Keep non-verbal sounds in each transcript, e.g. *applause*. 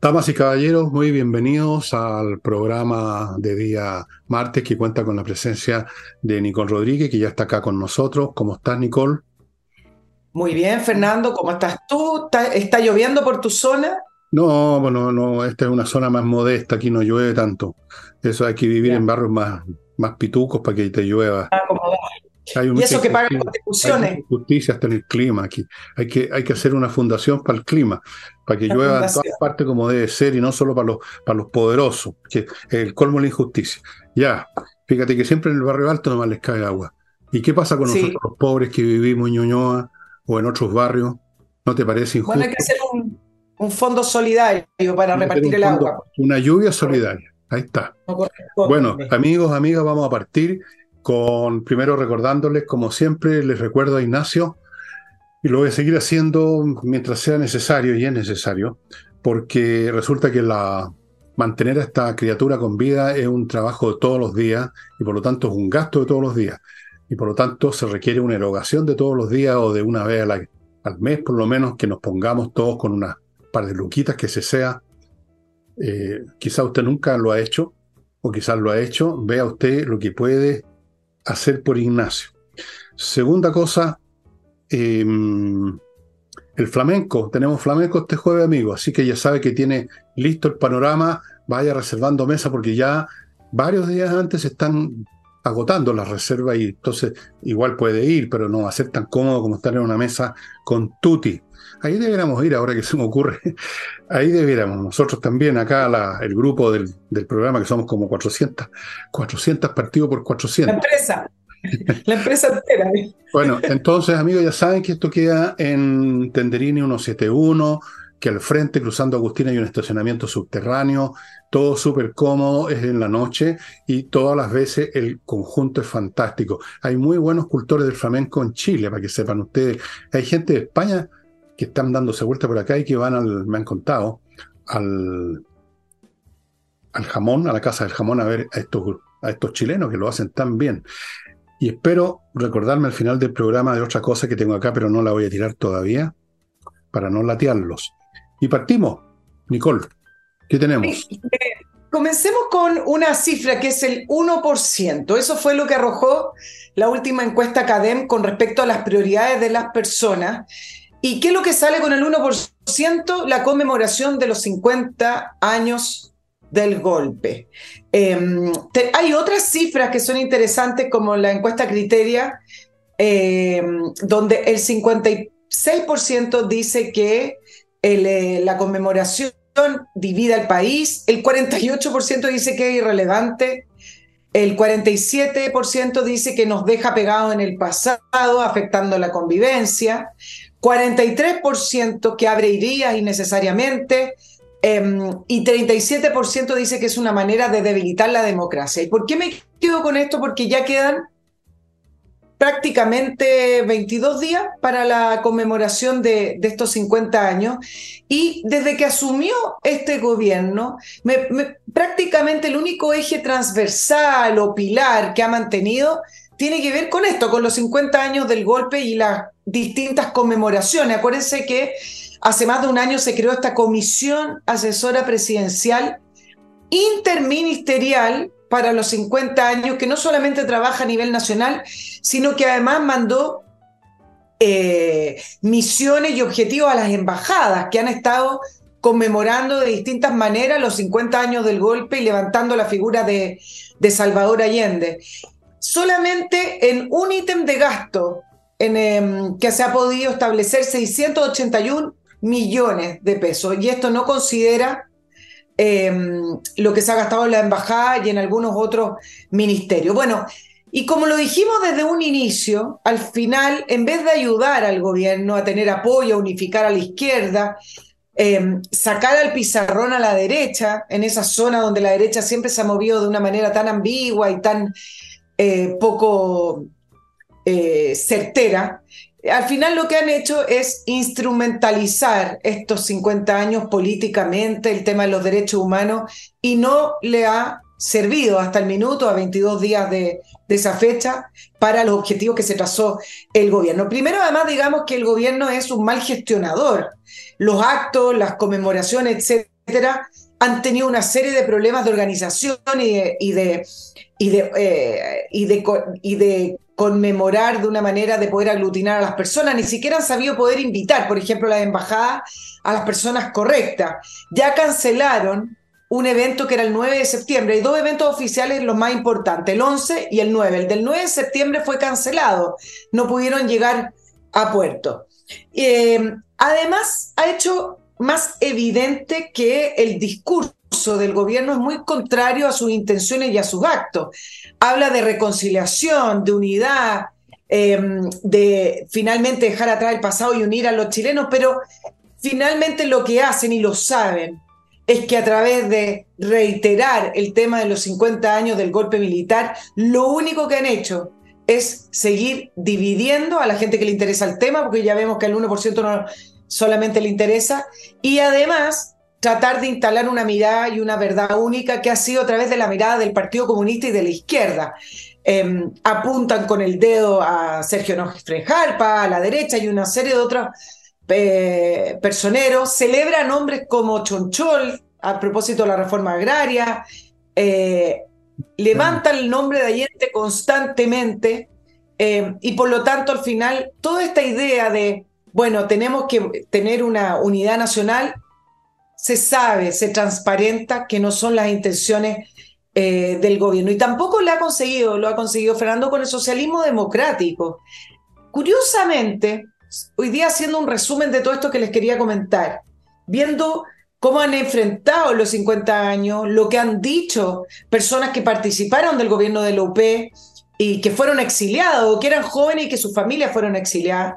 Damas y caballeros, muy bienvenidos al programa de día martes que cuenta con la presencia de Nicole Rodríguez, que ya está acá con nosotros. ¿Cómo estás, Nicole? Muy bien, Fernando, ¿cómo estás tú? ¿Está, lloviendo por tu zona? No, bueno, no, esta es una zona más modesta, aquí no llueve tanto. Eso hay que vivir en barrios más, más pitucos para que te llueva. Ah, y eso que pagan contribuciones. Justicia hasta en el clima aquí. Hay que, hay que hacer una fundación para el clima, para que llueva en todas partes como debe ser y no solo para los, para los poderosos, que el colmo de la injusticia. Ya, fíjate que siempre en el barrio alto nomás les cae agua. ¿Y qué pasa con nosotros los pobres que vivimos en Ñuñoa o en otros barrios? ¿No te parece injusto? Bueno, hay que hacer un, fondo solidario para repartir el agua. Una lluvia solidaria. Ahí está. bueno, amigos, amigas, vamos a partir con primero recordándoles, como siempre, les recuerdo a Ignacio, y lo voy a seguir haciendo mientras sea necesario, y es necesario, porque resulta que la, mantener a esta criatura con vida es un trabajo de todos los días, y por lo tanto es un gasto de todos los días, y por lo tanto se requiere una erogación de todos los días o de una vez al mes, por lo menos, que nos pongamos todos con una par de luquitas que se sea. Eh, quizá usted nunca lo ha hecho, o quizás lo ha hecho, vea usted lo que puede hacer por Ignacio. Segunda cosa, em, el flamenco. Tenemos flamenco este jueves, amigo, así que ya sabe que tiene listo el panorama. Vaya reservando mesa porque ya varios días antes están agotando las reservas y entonces igual puede ir, pero no va a ser tan cómodo como estar en una mesa con Tuti. Ahí deberíamos ir, ahora que se me ocurre. Ahí deberíamos. Nosotros también, acá el grupo del, programa, que somos como 400, 400 partidos por 400. La empresa. La empresa entera. Bueno, entonces, amigos, ya saben que esto queda en Tenderini 171, que al frente, cruzando Agustina, hay un estacionamiento subterráneo, todo súper cómodo, es en la noche y todas las veces el conjunto es fantástico. Hay muy buenos cultores del flamenco en Chile, para que sepan ustedes. Hay gente de España que están dándose vuelta por acá y que van al, me han contado, al, al jamón, a la casa del jamón, a ver a estos, a estos chilenos que lo hacen tan bien. Y espero recordarme al final del programa de otra cosa que tengo acá, pero no la voy a tirar todavía, para no latearlos. Y partimos. Nicole, ¿qué tenemos? Comencemos con una cifra que es el 1%. Eso fue lo que arrojó la última encuesta CADEM con respecto a las prioridades de las personas. ¿Y qué es lo que sale con el 1%? La conmemoración de los 50 años del golpe. Em, hay otras cifras que son interesantes, como la encuesta Criteria, em, donde el 56% dice que eh, la conmemoración divide al país, el 48% dice que es irrelevante, el 47% dice que nos deja pegados en el pasado, afectando la convivencia, 43% que abre innecesariamente em, y 37% dice que es una manera de debilitar la democracia. ¿Y por qué me quedo con esto? Porque ya quedan prácticamente 22 días para la conmemoración de, estos 50 años y desde que asumió este gobierno, prácticamente el único eje transversal o pilar que ha mantenido tiene que ver con esto, con los 50 años del golpe y las distintas conmemoraciones. Acuérdense que hace más de un año se creó esta comisión asesora presidencial interministerial para los 50 años, que no solamente trabaja a nivel nacional, sino que además mandó eh, misiones y objetivos a las embajadas que han estado conmemorando de distintas maneras los 50 años del golpe y levantando la figura de, de Salvador Allende solamente en un ítem de gasto en, em, que se ha podido establecer 681 millones de pesos. Y esto no considera em, lo que se ha gastado en la embajada y en algunos otros ministerios. Bueno, y como lo dijimos desde un inicio, al final, en vez de ayudar al gobierno a tener apoyo, a unificar a la izquierda, em, sacar al pizarrón a la derecha, en esa zona donde la derecha siempre se ha movido de una manera tan ambigua y tan eh, poco eh, certera, al final lo que han hecho es instrumentalizar estos 50 años políticamente, el tema de los derechos humanos, y no le ha servido hasta el minuto, a 22 días de, esa fecha, para los objetivos que se trazó el gobierno. Primero, además, digamos que el gobierno es un mal gestionador. Los actos, las conmemoraciones, etc etcétera, han tenido una serie de problemas de organización y de, y de, eh, y de, y de conmemorar de una manera de poder aglutinar a las personas, ni siquiera han sabido poder invitar, por ejemplo, las embajadas a las personas correctas. Ya cancelaron un evento que era el 9 de septiembre. Hay dos eventos oficiales los más importantes, el 11 y el 9. El del 9 de septiembre fue cancelado, no pudieron llegar a puerto. Eh, además, ha hecho más evidente que el discurso del gobierno es muy contrario a sus intenciones y a sus actos. Habla de reconciliación, de unidad, em, de finalmente dejar atrás el pasado y unir a los chilenos, pero finalmente lo que hacen y lo saben es que a través de reiterar el tema de los 50 años del golpe militar, lo único que han hecho es seguir dividiendo a la gente que le interesa el tema, porque ya vemos que al 1% no solamente le interesa, y además tratar de instalar una mirada y una verdad única que ha sido a través de la mirada del Partido Comunista y de la izquierda. Em, apuntan con el dedo a Sergio Frejalpa, a la derecha y una serie de otros eh, personeros, celebran nombres como Chonchol a propósito de la reforma agraria, eh, levantan el nombre de Allende constantemente. Em, y por lo tanto al final toda esta idea de, bueno, tenemos que tener una unidad nacional, se sabe, se transparenta que no son las intenciones eh, del gobierno. Y tampoco lo ha conseguido, lo ha conseguido Fernando con el socialismo democrático. Curiosamente, hoy día haciendo un resumen de todo esto que les quería comentar, viendo cómo han enfrentado los 50 años, lo que han dicho personas que participaron del gobierno de la UP y que fueron exiliados, o que eran jóvenes y que sus familias fueron exiliadas.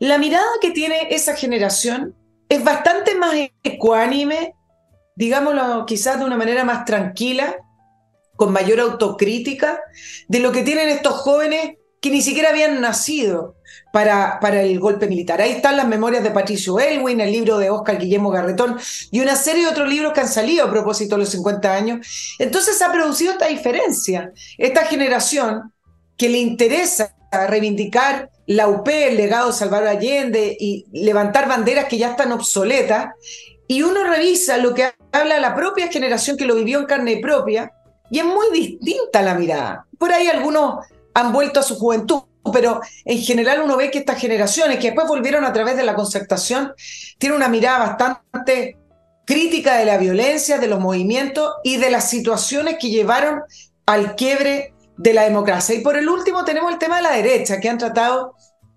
La mirada que tiene esa generación es bastante más ecuánime, digámoslo quizás de una manera más tranquila, con mayor autocrítica, de lo que tienen estos jóvenes que ni siquiera habían nacido para, para, el golpe militar. Ahí están las memorias de Patricio Elwin, el libro de Oscar Guillermo Garretón y una serie de otros libros que han salido a propósito de los 50 años. Entonces ha producido esta diferencia. Esta generación que le interesa reivindicar la UP, el legado de Salvador Allende y levantar banderas que ya están obsoletas. Y uno revisa lo que habla la propia generación que lo vivió en carne propia y es muy distinta la mirada. Por ahí algunos han vuelto a su juventud, pero en general uno ve que estas generaciones que después volvieron a través de la concertación tienen una mirada bastante crítica de la violencia, de los movimientos y de las situaciones que llevaron al quiebre de la democracia. Y por el último tenemos el tema de la derecha, que han tratado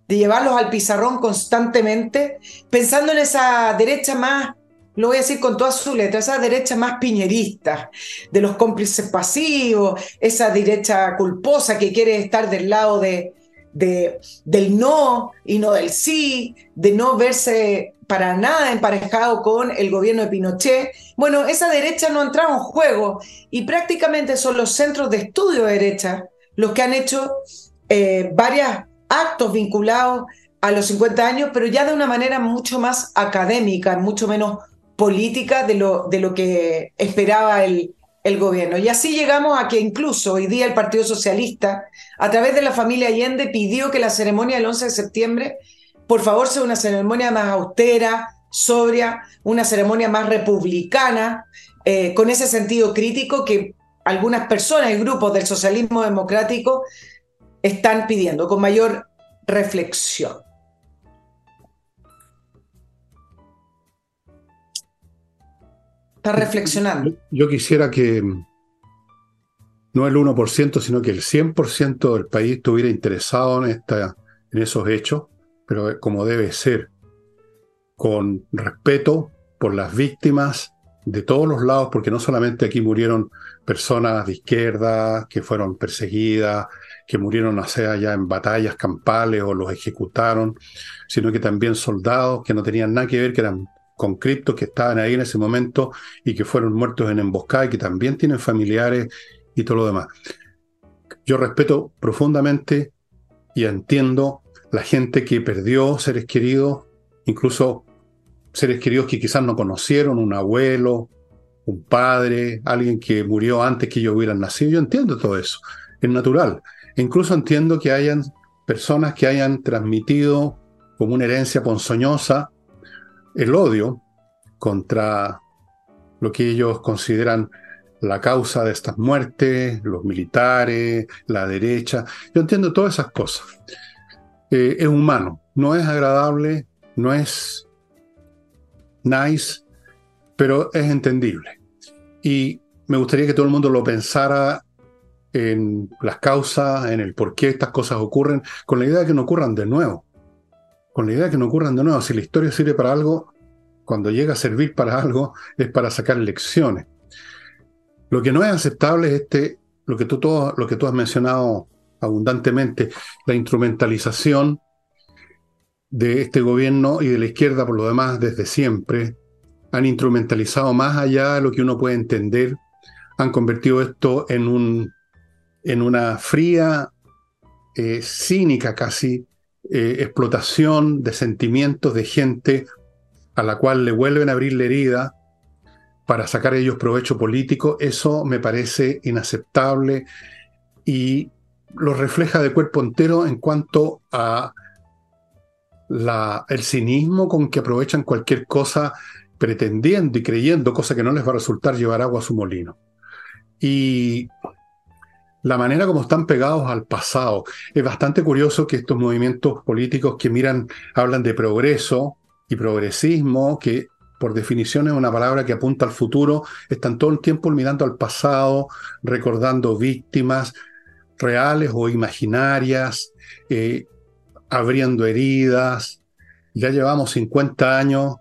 de llevarlos al pizarrón constantemente, pensando en esa derecha más, lo voy a decir con todas sus letras, esa derecha más piñerista, de los cómplices pasivos, esa derecha culposa que quiere estar del lado de, de, del no y no del sí, de no verse para nada emparejado con el gobierno de Pinochet. Bueno, esa derecha no ha entrado en juego y prácticamente son los centros de estudio de derecha los que han hecho eh, varios actos vinculados a los 50 años, pero ya de una manera mucho más académica, mucho menos política de lo, de lo que esperaba el, el gobierno. Y así llegamos a que incluso hoy día el Partido Socialista, a través de la familia Allende, pidió que la ceremonia del 11 de septiembre por favor, sea una ceremonia más austera, sobria, una ceremonia más republicana, eh, con ese sentido crítico que algunas personas y grupos del socialismo democrático están pidiendo, con mayor reflexión. Está reflexionando. Yo quisiera que no el 1%, sino que el 100% del país estuviera interesado en, esta, en esos hechos pero como debe ser, con respeto por las víctimas de todos los lados, porque no solamente aquí murieron personas de izquierda que fueron perseguidas, que murieron sea allá en batallas campales o los ejecutaron, sino que también soldados que no tenían nada que ver, que eran conscriptos que estaban ahí en ese momento y que fueron muertos en emboscada y que también tienen familiares y todo lo demás. Yo respeto profundamente y entiendo la gente que perdió seres queridos, incluso seres queridos que quizás no conocieron, un abuelo, un padre, alguien que murió antes que ellos hubieran nacido. Yo entiendo todo eso, es natural. Incluso entiendo que hayan personas que hayan transmitido como una herencia ponzoñosa el odio contra lo que ellos consideran la causa de estas muertes, los militares, la derecha. Yo entiendo todas esas cosas. Eh, es humano, no es agradable, no es nice, pero es entendible. Y me gustaría que todo el mundo lo pensara en las causas, en el por qué estas cosas ocurren, con la idea de que no ocurran de nuevo. Con la idea de que no ocurran de nuevo. Si la historia sirve para algo, cuando llega a servir para algo, es para sacar lecciones. Lo que no es aceptable es este, lo que tú, todo, lo que tú has mencionado abundantemente, la instrumentalización de este gobierno y de la izquierda por lo demás desde siempre. Han instrumentalizado más allá de lo que uno puede entender, han convertido esto en, un, en una fría, eh, cínica casi, eh, explotación de sentimientos de gente a la cual le vuelven a abrir la herida para sacar ellos provecho político, eso me parece inaceptable y lo refleja de cuerpo entero en cuanto a la, el cinismo con que aprovechan cualquier cosa pretendiendo y creyendo, cosa que no les va a resultar llevar agua a su molino. Y la manera como están pegados al pasado. Es bastante curioso que estos movimientos políticos que miran, hablan de progreso y progresismo, que por definición es una palabra que apunta al futuro, están todo el tiempo mirando al pasado, recordando víctimas reales o imaginarias, eh, abriendo heridas. Ya llevamos 50 años,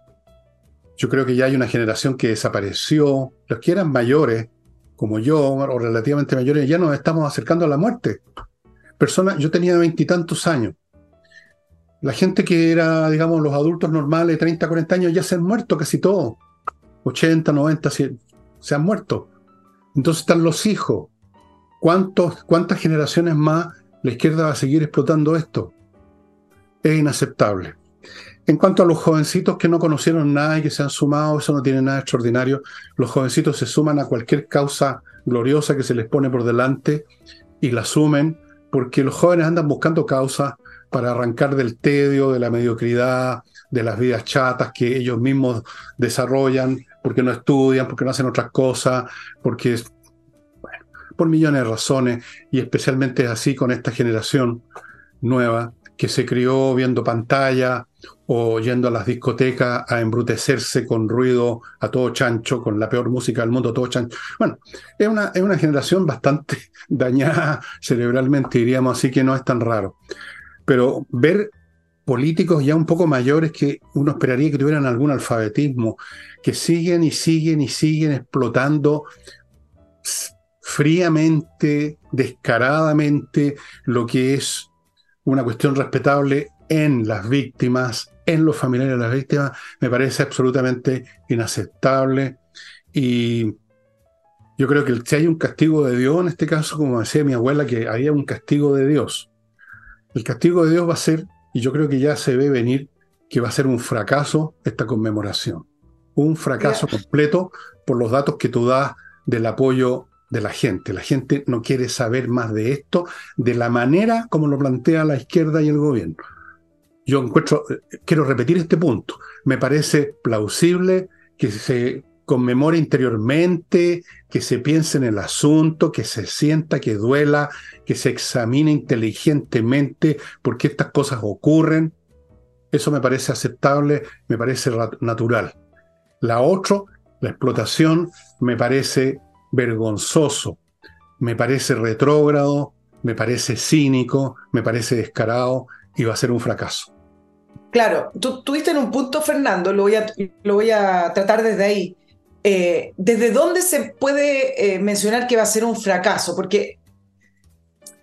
yo creo que ya hay una generación que desapareció, los que eran mayores, como yo, o relativamente mayores, ya nos estamos acercando a la muerte. Personas, yo tenía veintitantos años, la gente que era, digamos, los adultos normales, 30, 40 años, ya se han muerto casi todos. 80, 90, se han muerto. Entonces están los hijos. ¿Cuántos, ¿Cuántas generaciones más la izquierda va a seguir explotando esto? Es inaceptable. En cuanto a los jovencitos que no conocieron nada y que se han sumado, eso no tiene nada extraordinario. Los jovencitos se suman a cualquier causa gloriosa que se les pone por delante y la asumen porque los jóvenes andan buscando causas para arrancar del tedio, de la mediocridad, de las vidas chatas que ellos mismos desarrollan, porque no estudian, porque no hacen otras cosas, porque, por millones de razones, y especialmente es así con esta generación nueva que se crió viendo pantalla o yendo a las discotecas a embrutecerse con ruido a todo chancho, con la peor música del mundo a todo chancho. Bueno, es una, es una generación bastante *laughs* dañada cerebralmente, diríamos así, que no es tan raro pero ver políticos ya un poco mayores que uno esperaría que tuvieran algún alfabetismo, que siguen y siguen y siguen explotando fríamente, descaradamente, lo que es una cuestión respetable en las víctimas, en los familiares de las víctimas, me parece absolutamente inaceptable. Y yo creo que si hay un castigo de Dios, en este caso, como decía mi abuela, que había un castigo de Dios, el castigo de Dios va a ser, y yo creo que ya se ve venir, que va a ser un fracaso esta conmemoración. Un fracaso completo por los datos que tú das del apoyo de la gente. La gente no quiere saber más de esto, de la manera como lo plantea la izquierda y el gobierno. Yo encuentro, eh, quiero repetir este punto, me parece plausible que se conmemore interiormente, que se piense en el asunto, que se sienta, que duela, que se examine inteligentemente por qué estas cosas ocurren. Eso me parece aceptable, me parece natural. La otra, la explotación, me parece vergonzoso, me parece retrógrado, me parece cínico, me parece descarado y va a ser un fracaso. Claro, tú tuviste en un punto, Fernando, lo voy a, lo voy a tratar desde ahí. Eh, ¿desde dónde se puede eh, mencionar que va a ser un fracaso? Porque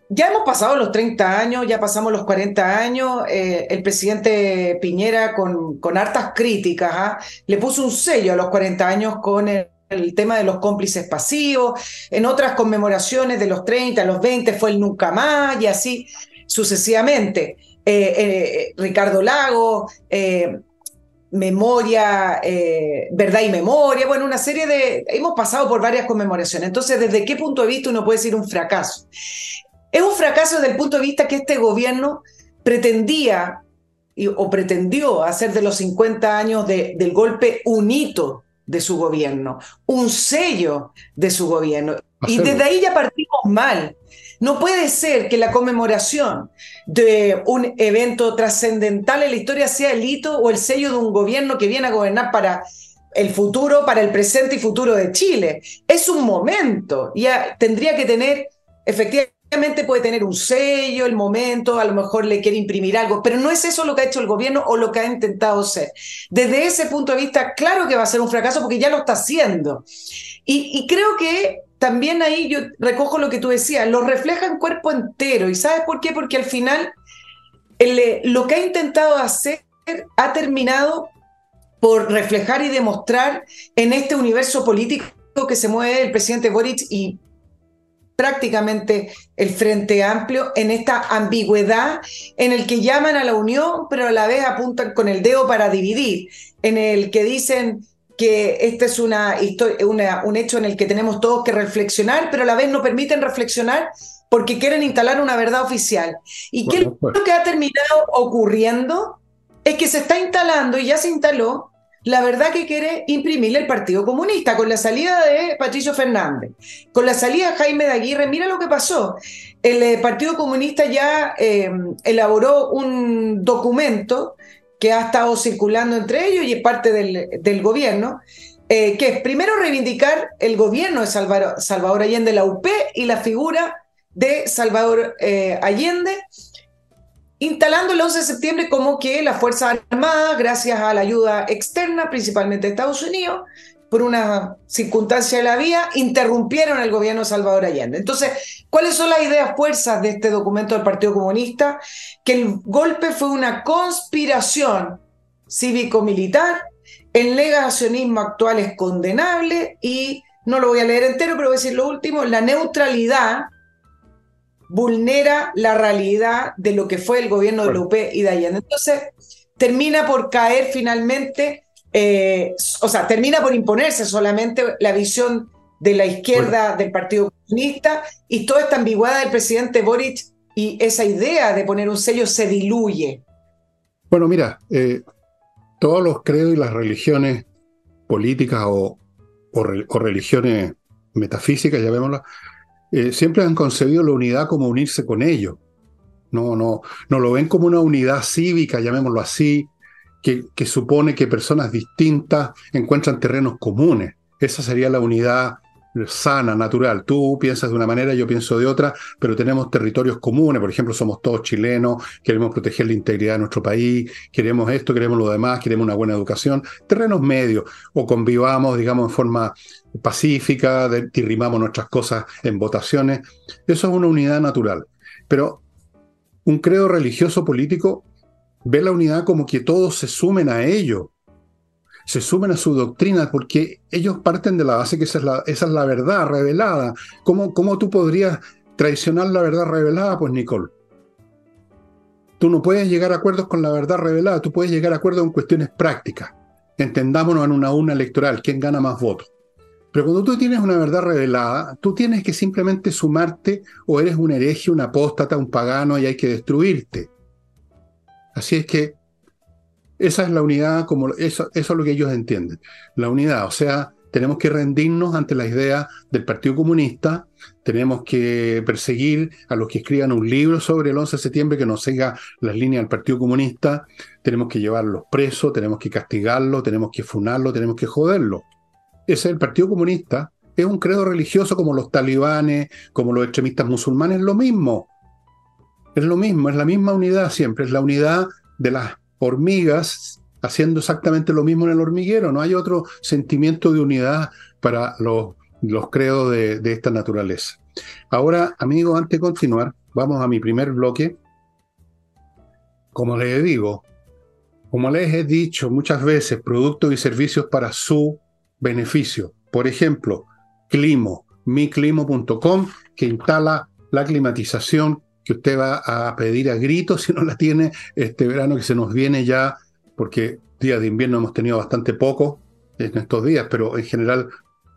ya hemos pasado los 30 años, ya pasamos los 40 años, eh, el presidente Piñera con, con hartas críticas, ¿ah? le puso un sello a los 40 años con el, tema de los cómplices pasivos, en otras conmemoraciones de los 30, los 20 fue el nunca más y así sucesivamente. Ricardo Lago, memoria, eh, verdad y memoria, bueno, una serie de... Hemos pasado por varias conmemoraciones. Entonces, ¿desde qué punto de vista uno puede decir un fracaso? Es un fracaso desde el punto de vista que este gobierno pretendía o pretendió hacer de los 50 años del golpe un hito de su gobierno, un sello de su gobierno. Y desde ahí ya partimos mal. No puede ser que la conmemoración de un evento trascendental en la historia sea el hito o el sello de un gobierno que viene a gobernar para el futuro, para el presente y futuro de Chile. Es un momento, ya tendría que tener, efectivamente puede tener un sello, el momento, a lo mejor le quiere imprimir algo, pero no es eso lo que ha hecho el gobierno o lo que ha intentado ser. Desde ese punto de vista, claro que va a ser un fracaso porque ya lo está haciendo. y creo que también ahí yo recojo lo que tú decías, lo refleja en cuerpo entero. ¿Y sabes por qué? Porque al final eh, lo que ha intentado hacer ha terminado por reflejar y demostrar en este universo político que se mueve el presidente Boric y prácticamente el Frente Amplio en esta ambigüedad en el que llaman a la unión, pero a la vez apuntan con el dedo para dividir, en el que dicen que este es una, un hecho en el que tenemos todos que reflexionar, pero a la vez no permiten reflexionar porque quieren instalar una verdad oficial. ¿Y qué lo que ha terminado ocurriendo? Es que se está instalando y ya se instaló la verdad que quiere imprimirle el Partido Comunista con la salida de Patricio Fernández, con la salida de Jaime de Aguirre. Mira lo que pasó. El eh, Partido Comunista ya eh, elaboró un documento que ha estado circulando entre ellos y es parte del, gobierno, eh, que es primero reivindicar el gobierno de Salvador, Allende, la UP, y la figura de Salvador Allende, instalando el 11 de septiembre como que las Fuerzas Armadas, gracias a la ayuda externa, principalmente de Estados Unidos, por una circunstancia de la vía, interrumpieron el gobierno de Salvador Allende. Entonces, ¿cuáles son las ideas fuerzas de este documento del Partido Comunista? Que el golpe fue una conspiración cívico-militar, el negacionismo actual es condenable y, no lo voy a leer entero, pero voy a decir lo último, la neutralidad vulnera la realidad de lo que fue el gobierno de Lupe y de Allende. Entonces, termina por caer finalmente eh, o sea, termina por imponerse solamente la visión de la izquierda del Partido Comunista y toda esta ambigüedad del presidente Boric y esa idea de poner un sello se diluye. Bueno, mira, eh, todos los credos y las religiones políticas o, religiones metafísicas, llamémoslas, eh, siempre han concebido la unidad como unirse con ellos. No, no, no lo ven como una unidad cívica, llamémoslo así, que, supone que personas distintas encuentran terrenos comunes. Esa sería la unidad sana, natural. Tú piensas de una manera, yo pienso de otra, pero tenemos territorios comunes. Por ejemplo, somos todos chilenos, queremos proteger la integridad de nuestro país, queremos esto, queremos lo demás, queremos una buena educación. Terrenos medios, o convivamos, digamos, en forma pacífica, dirrimamos nuestras cosas en votaciones. Eso es una unidad natural. Pero un credo religioso político ve la unidad como que todos se sumen a ello, se sumen a su doctrina, porque ellos parten de la base que esa es la, esa es la verdad revelada. ¿Cómo, ¿Cómo tú podrías traicionar la verdad revelada? Pues Nicole. Tú no puedes llegar a acuerdos con la verdad revelada, tú puedes llegar a acuerdos en cuestiones prácticas. Entendámonos en una urna electoral, quién gana más votos. Pero cuando tú tienes una verdad revelada, tú tienes que simplemente sumarte o eres un hereje, un apóstata, un pagano y hay que destruirte. Así es que esa es la unidad, como eso, eso es lo que ellos entienden. La unidad, o sea, tenemos que rendirnos ante la idea del Partido Comunista, tenemos que perseguir a los que escriban un libro sobre el 11 de septiembre que nos siga las líneas del Partido Comunista, tenemos que llevarlos presos, tenemos que castigarlo, tenemos que funarlo, tenemos que joderlo. Es el Partido Comunista, es un credo religioso como los talibanes, como los extremistas musulmanes, lo mismo. Es lo mismo, es la misma unidad siempre, es la unidad de las hormigas haciendo exactamente lo mismo en el hormiguero. No hay otro sentimiento de unidad para los, los credos de, de esta naturaleza. Ahora, amigos, antes de continuar, vamos a mi primer bloque. Como les digo, como les he dicho muchas veces, productos y servicios para su beneficio. Por ejemplo, Climo, miclimo.com, que instala la climatización que usted va a pedir a gritos *laughs* si no la tiene este verano que se nos viene ya, porque días de invierno hemos tenido bastante poco en estos días, pero en general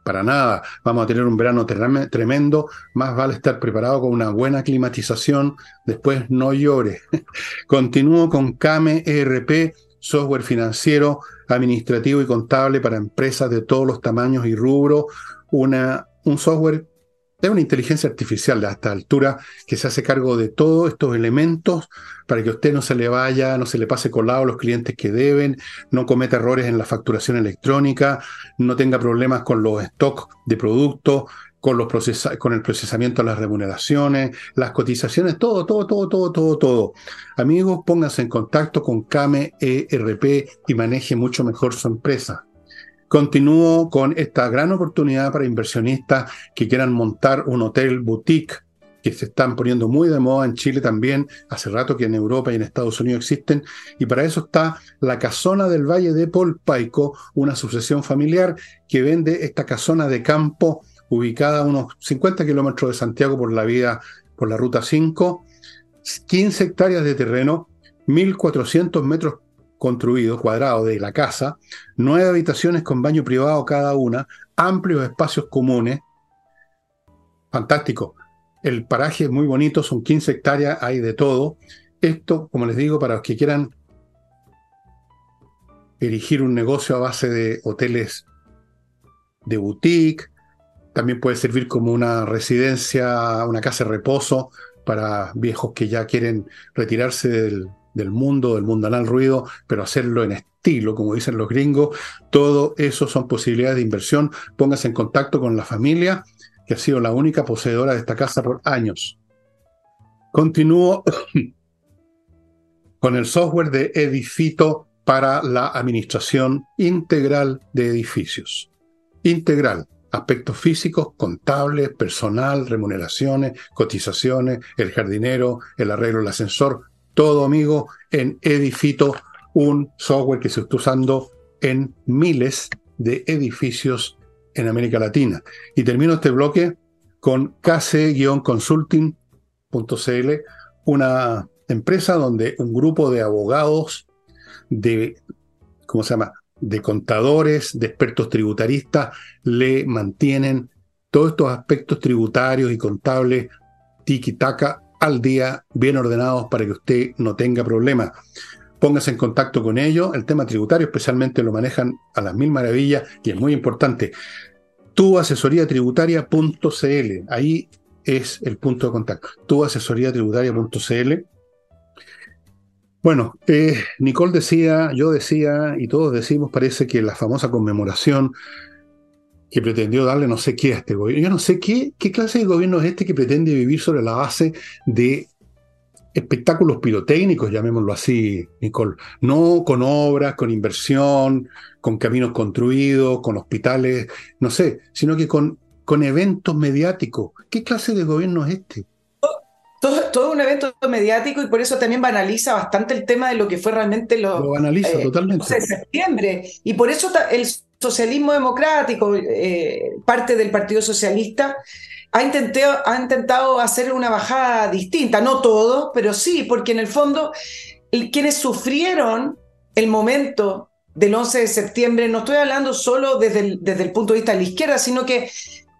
para nada. Vamos a tener un verano tremendo. Más vale estar preparado con una buena climatización. Después no llore. *laughs* Continúo con Kame ERP, software financiero, administrativo y contable para empresas de todos los tamaños y rubros, una, un software es una inteligencia artificial a esta altura que se hace cargo de todos estos elementos para que a usted no se le vaya, no se le pase colado a los clientes que deben, no cometa errores en la facturación electrónica, no tenga problemas con los stocks de productos, con, los con el procesamiento de las remuneraciones, las cotizaciones, todo, todo, todo, todo, todo, todo. Amigos, pónganse en contacto con Kame ERP y maneje mucho mejor su empresa. Continúo con esta gran oportunidad para inversionistas que quieran montar un hotel boutique que se están poniendo muy de moda en Chile también, hace rato que en Europa y en Estados Unidos existen, y para eso está la Casona del Valle de Polpaico, una sucesión familiar que vende esta casona de campo ubicada a unos 50 kilómetros de Santiago por la vía, por la ruta 5, 15 hectáreas de terreno, 1.400 metros construido, cuadrado de la casa, nueve habitaciones con baño privado cada una, amplios espacios comunes. Fantástico. El paraje es muy bonito, son 15 hectáreas, hay de todo. Esto, como les digo, para los que quieran dirigir un negocio a base de hoteles de boutique, también puede servir como una residencia, una casa de reposo para viejos que ya quieren retirarse del, del mundo, del mundanal ruido, pero hacerlo en estilo, como dicen los gringos. Todo eso son posibilidades de inversión. Póngase en contacto con la familia, que ha sido la única poseedora de esta casa por años. Continúo *coughs* con el software de Edifito para la administración integral de edificios. Integral aspectos físicos, contables, personal, remuneraciones, cotizaciones, el jardinero, el arreglo del ascensor, todo, amigo, en Edifito, un software que se está usando en miles de edificios en América Latina. Y termino este bloque con kc-consulting.cl, una empresa donde un grupo de abogados, de, ¿cómo se llama?, de contadores, de expertos tributaristas, le mantienen todos estos aspectos tributarios y contables tiki-taka al día, bien ordenados para que usted no tenga problemas. Póngase en contacto con ellos. El tema tributario especialmente lo manejan a las mil maravillas y es muy importante. Tuasesoriatributaria.cl. Ahí es el punto de contacto. Tuasesoriatributaria.cl. Bueno, eh, Nicole decía, yo decía y todos decimos, parece que la famosa conmemoración que pretendió darle no sé qué a este gobierno. Yo no sé qué, qué clase de gobierno es este que pretende vivir sobre la base de espectáculos pirotécnicos, llamémoslo así, Nicole. No con obras, con inversión, con caminos construidos, con hospitales, no sé, sino que con, con eventos mediáticos. ¿Qué clase de gobierno es este? Todo, todo, un evento mediático y por eso también banaliza bastante el tema de lo que fue realmente lo, lo banaliza eh, totalmente. de septiembre. Y por eso el socialismo democrático, eh, parte del Partido Socialista, ha intentado, ha intentado hacer una bajada distinta, no todo, pero sí, porque en el fondo quienes sufrieron el momento del 11 de septiembre, no estoy hablando solo desde el, desde el punto de vista de la izquierda, sino que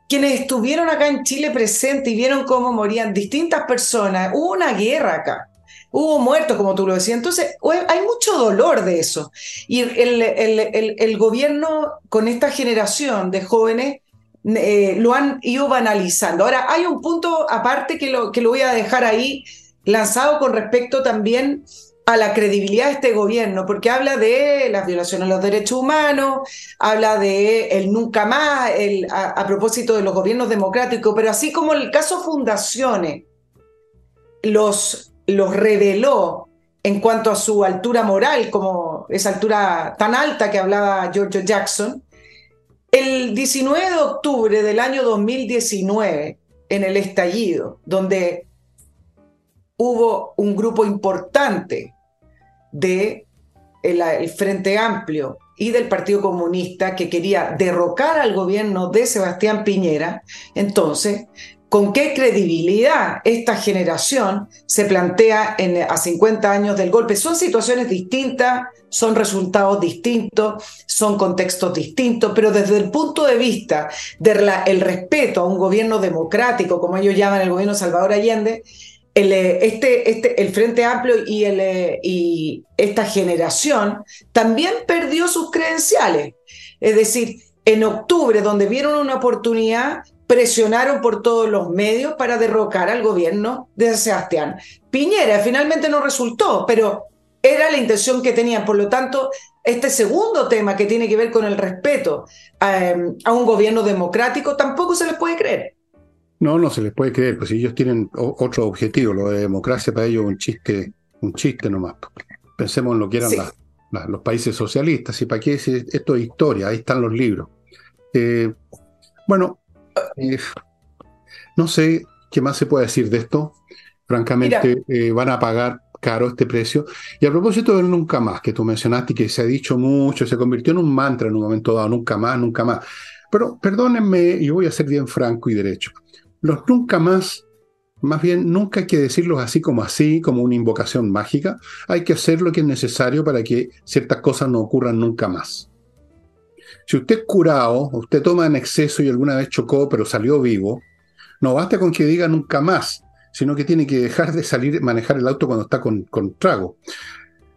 quienes estuvieron acá en Chile presentes y vieron cómo morían distintas personas, hubo una guerra acá. Hubo muertos, como tú lo decías. Entonces, hay mucho dolor de eso. Y el, gobierno con esta generación de jóvenes eh, lo han ido banalizando. Ahora, hay un punto aparte que lo, que lo voy a dejar ahí lanzado con respecto también a la credibilidad de este gobierno, porque habla de las violaciones a los derechos humanos, habla de el nunca más, el, a, propósito de los gobiernos democráticos, pero así como el caso Fundaciones, los los reveló en cuanto a su altura moral, como esa altura tan alta que hablaba George Jackson, el 19 de octubre del año 2019, en el estallido, donde hubo un grupo importante de el, Frente Amplio y del Partido Comunista que quería derrocar al gobierno de Sebastián Piñera, entonces con qué credibilidad esta generación se plantea en, a 50 años del golpe. Son situaciones distintas, son resultados distintos, son contextos distintos, pero desde el punto de vista del respeto a un gobierno democrático, como ellos llaman el gobierno Salvador Allende, el, este, este, el Frente Amplio y, el, y esta generación también perdió sus credenciales. Es decir, en octubre, donde vieron una oportunidad, presionaron por todos los medios para derrocar al gobierno de Sebastián Piñera. Finalmente no resultó, pero era la intención que tenían. Por lo tanto, este segundo tema que tiene que ver con el respeto em, a, un gobierno democrático tampoco se les puede creer. No, no se les puede creer, pues ellos tienen otro objetivo, lo de democracia para ellos es un chiste, un chiste nomás. Pensemos en lo que eran los países socialistas, y para qué es, esto es historia, ahí están los libros. Eh, bueno, eh, no sé qué más se puede decir de esto. Francamente, eh, van a pagar caro este precio. Y a propósito del nunca más, que tú mencionaste y que se ha dicho mucho, se convirtió en un mantra en un momento dado, nunca más, nunca más. Pero perdónenme, y voy a ser bien franco y derecho. Los nunca más, más bien, nunca hay que decirlos así como así, como una invocación mágica. Hay que hacer lo que es necesario para que ciertas cosas no ocurran nunca más. Si usted es curado, usted toma en exceso y alguna vez chocó, pero salió vivo, no basta con que diga nunca más sino que tiene que dejar de salir, manejar el auto cuando está con, con trago.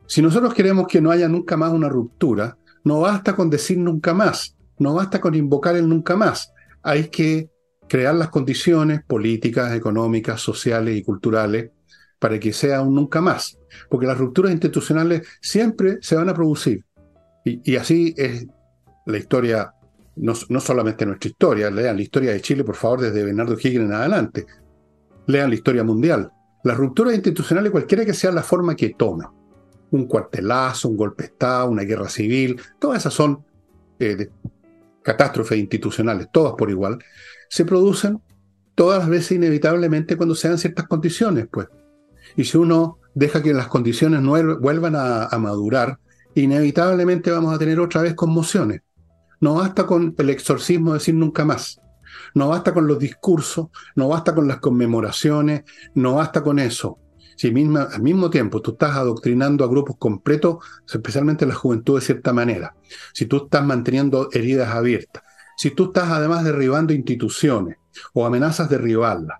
Si nosotros queremos que no haya nunca más una ruptura, no basta con decir nunca más, no basta con invocar el nunca más. Hay que crear las condiciones políticas, económicas, sociales y culturales para que sea un nunca más. Porque las rupturas institucionales siempre se van a producir. Y, así es la historia, no, no, solamente nuestra historia, lean la historia de Chile, por favor, desde Bernardo Higgins en adelante lean la historia mundial. Las rupturas institucionales, cualquiera que sea la forma que tome, un cuartelazo, un golpe de Estado, una guerra civil, todas esas son eh, catástrofes institucionales, todas por igual, se producen todas las veces inevitablemente cuando se dan ciertas condiciones, pues. Y si uno deja que las condiciones no vuelvan a, madurar, inevitablemente vamos a tener otra vez conmociones. No basta con el exorcismo de decir nunca más. No basta con los discursos, no basta con las conmemoraciones, no basta con eso. Si al mismo tiempo tú estás adoctrinando a grupos completos, especialmente la juventud de cierta manera, si tú estás manteniendo heridas abiertas, si tú estás además derribando instituciones o amenazas derribarlas,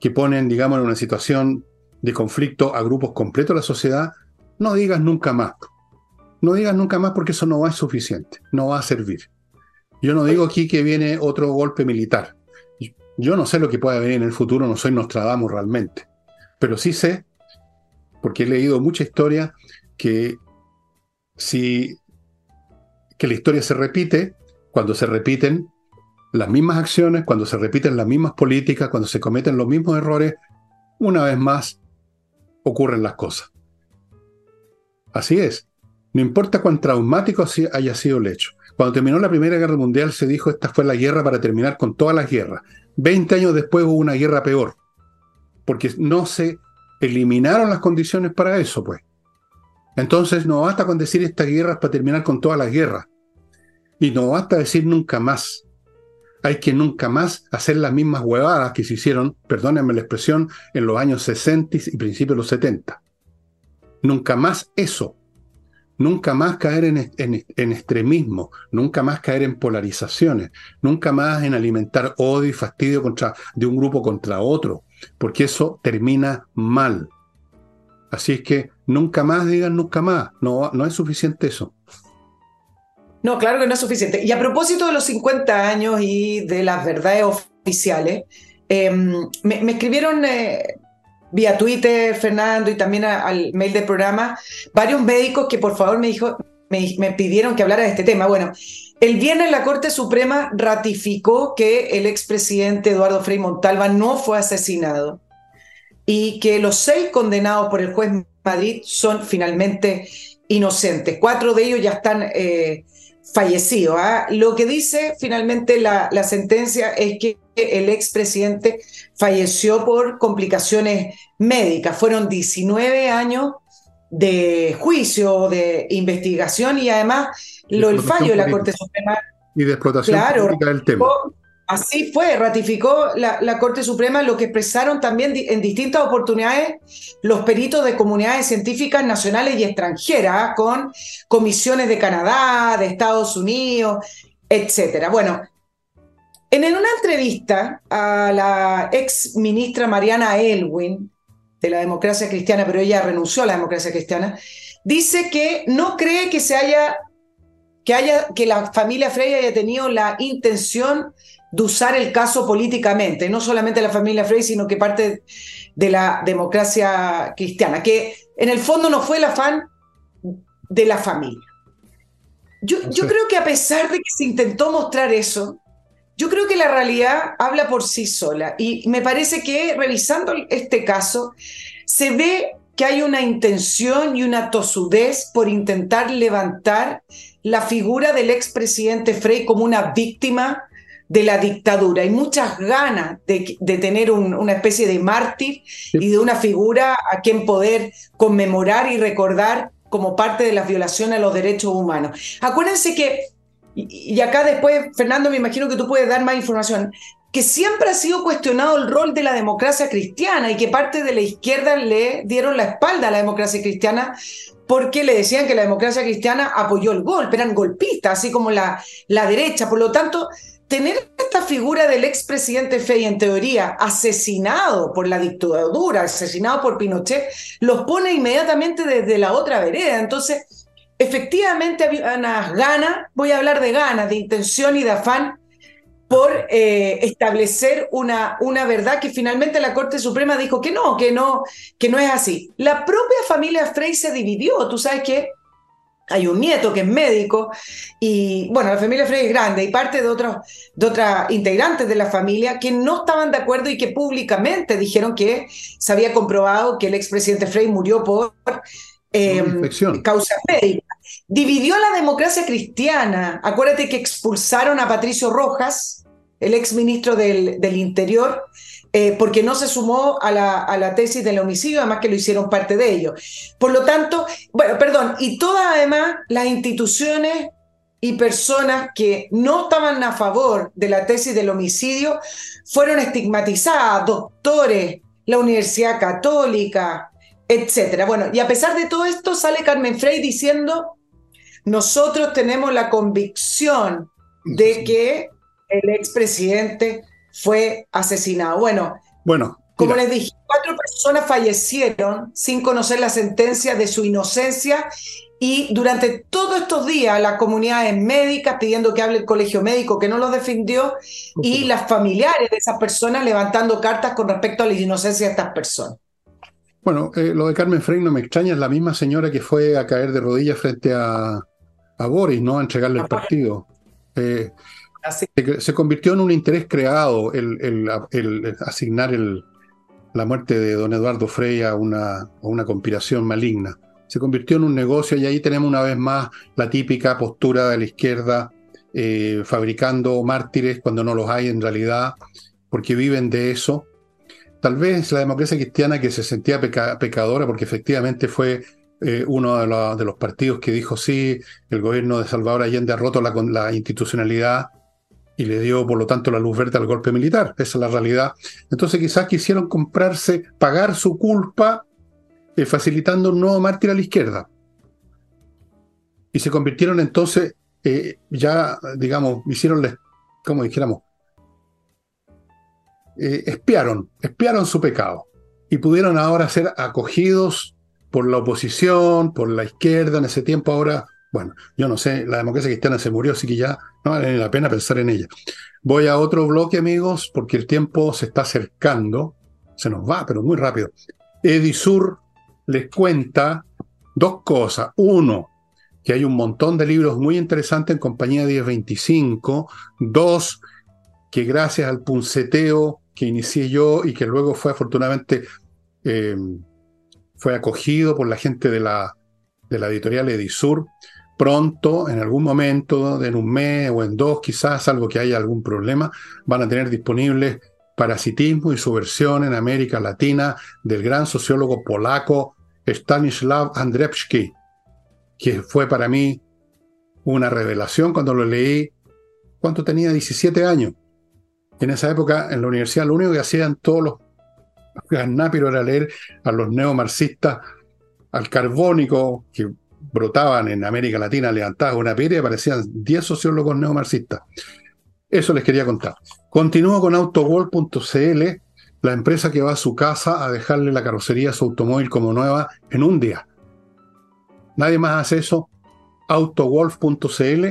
que ponen, digamos, en una situación de conflicto a grupos completos de la sociedad, no digas nunca más. No digas nunca más porque eso no va a ser suficiente, no va a servir. Yo no digo aquí que viene otro golpe militar. Yo no sé lo que puede venir en el futuro, no soy Nostradamus realmente. Pero sí sé, porque he leído mucha historia, que si que la historia se repite, cuando se repiten las mismas acciones, cuando se repiten las mismas políticas, cuando se cometen los mismos errores, una vez más ocurren las cosas. Así es. No importa cuán traumático haya sido el hecho. Cuando terminó la Primera Guerra Mundial se dijo esta fue la guerra para terminar con todas las guerras. Veinte años después hubo una guerra peor, porque no se eliminaron las condiciones para eso, pues. Entonces no basta con decir estas guerras para terminar con todas las guerras. Y no basta decir nunca más. Hay que nunca más hacer las mismas huevadas que se hicieron, perdónenme la expresión, en los años 60 y principios de los 70. Nunca más eso nunca más caer en, extremismo, nunca más caer en polarizaciones, nunca más en alimentar odio y fastidio contra, de un grupo contra otro, porque eso termina mal. Así es que nunca más digan nunca más, no, no es suficiente eso. No, claro que no es suficiente. Y a propósito de los 50 años y de las verdades oficiales, em, me, escribieron eh, vía Twitter, Fernando, y también al mail del programa, varios médicos que por favor me, dijo, me, pidieron que hablara de este tema. Bueno, el viernes la Corte Suprema ratificó que el expresidente Eduardo Frei Montalva no fue asesinado y que los seis condenados por el juez Madrid son finalmente inocentes. Cuatro de ellos ya están eh, fallecidos. ¿ah? Lo que dice finalmente la, la sentencia es que el expresidente falleció por complicaciones médicas. Fueron 19 años de juicio, de investigación y además lo, el fallo de la Corte Suprema. Y de explotación del tema. Así fue, ratificó la, Corte Suprema lo que expresaron también en distintas oportunidades los peritos de comunidades científicas nacionales y extranjeras, con comisiones de Canadá, de Estados Unidos, etcétera. Bueno, en una entrevista a la ex ministra Mariana Elwin, de la democracia cristiana, pero ella renunció a la democracia cristiana, dice que no cree que se haya, que haya, que la familia Frey haya tenido la intención de usar el caso políticamente, no solamente la familia Frey, sino que parte de la democracia cristiana, que en el fondo no fue el afán de la familia. Yo, yo creo que a pesar de que se intentó mostrar eso, yo creo que la realidad habla por sí sola y me parece que revisando este caso se ve que hay una intención y una tosudez por intentar levantar la figura del expresidente Frey como una víctima de la dictadura. Hay muchas ganas de, tener una especie de mártir y de una figura a quien poder conmemorar y recordar como parte de las violaciones a los derechos humanos. Acuérdense que y, acá después, Fernando, me imagino que tú puedes dar más información, que siempre ha sido cuestionado el rol de la democracia cristiana y que parte de la izquierda le dieron la espalda a la democracia cristiana porque le decían que la democracia cristiana apoyó el golpe, eran golpistas, así como la, la derecha. Por lo tanto, tener esta figura del expresidente Fey, en teoría, asesinado por la dictadura, asesinado por Pinochet, los pone inmediatamente desde la otra vereda. Entonces, efectivamente había unas ganas, voy a hablar de ganas, de intención y de afán por eh, establecer una, una verdad que finalmente la Corte Suprema dijo que no, que no, que no es así. La propia familia Frey se dividió, tú sabes que hay un nieto que es médico y bueno, la familia Frey es grande y parte de otros de otras integrantes de la familia que no estaban de acuerdo y que públicamente dijeron que se había comprobado que el expresidente Frey murió por eh, causas médicas. Dividió la democracia cristiana. Acuérdate que expulsaron a Patricio Rojas, el ex ministro del, del Interior, eh, porque no se sumó a la, a la, tesis del homicidio, además que lo hicieron parte de ellos. Por lo tanto, bueno, perdón, y todas además las instituciones y personas que no estaban a favor de la tesis del homicidio fueron estigmatizadas, doctores, la Universidad Católica, etcétera. Bueno, y a pesar de todo esto sale Carmen Frey diciendo, nosotros tenemos la convicción de que el expresidente fue asesinado. Bueno, bueno como les dije, cuatro personas fallecieron sin conocer la sentencia de su inocencia y durante todos estos días las comunidades médicas pidiendo que hable el colegio médico que no los defendió y las familiares de esas personas levantando cartas con respecto a la inocencia de estas personas. Bueno, eh, lo de Carmen Frey no me extraña, es la misma señora que fue a caer de rodillas frente a, Boris, ¿no? A entregarle el partido. Eh, se, convirtió en un interés creado el, asignar la muerte de don Eduardo Frey a una, conspiración maligna. Se convirtió en un negocio y ahí tenemos una vez más la típica postura de la izquierda eh, fabricando mártires cuando no los hay en realidad, porque viven de eso Tal vez la democracia cristiana que se sentía pecadora porque efectivamente fue eh, uno de, los partidos que dijo sí, el gobierno de Salvador Allende ha roto la, la, institucionalidad y le dio por lo tanto la luz verde al golpe militar. Esa es la realidad. Entonces quizás quisieron comprarse, pagar su culpa eh, facilitando un nuevo mártir a la izquierda. Y se convirtieron entonces, eh, ya digamos, hicieron, como dijéramos, eh, espiaron, espiaron su pecado y pudieron ahora ser acogidos por la oposición, por la izquierda en ese tiempo. Ahora, bueno, yo no sé, la democracia cristiana se murió, así que ya no vale la pena pensar en ella. Voy a otro bloque, amigos, porque el tiempo se está acercando, se nos va, pero muy rápido. Edisur les cuenta dos cosas. Uno, que hay un montón de libros muy interesantes en compañía 1025. Dos, que gracias al punceteo que inicié yo y que luego fue afortunadamente eh, fue acogido por la gente de la, de la editorial Edisur. Pronto, en algún momento, en un mes o en dos quizás, salvo que haya algún problema, van a tener disponibles Parasitismo y su versión en América Latina del gran sociólogo polaco Stanislaw Andrzejewski, que fue para mí una revelación cuando lo leí, cuando tenía 17 años. En esa época, en la universidad, lo único que hacían todos los gannápiros era leer a los neomarxistas, al carbónico, que brotaban en América Latina, levantaban una piedra y aparecían 10 sociólogos neomarxistas. Eso les quería contar. Continúo con autowall.cl. la empresa que va a su casa a dejarle la carrocería a su automóvil como nueva en un día. Nadie más hace eso. Autowolf.cl.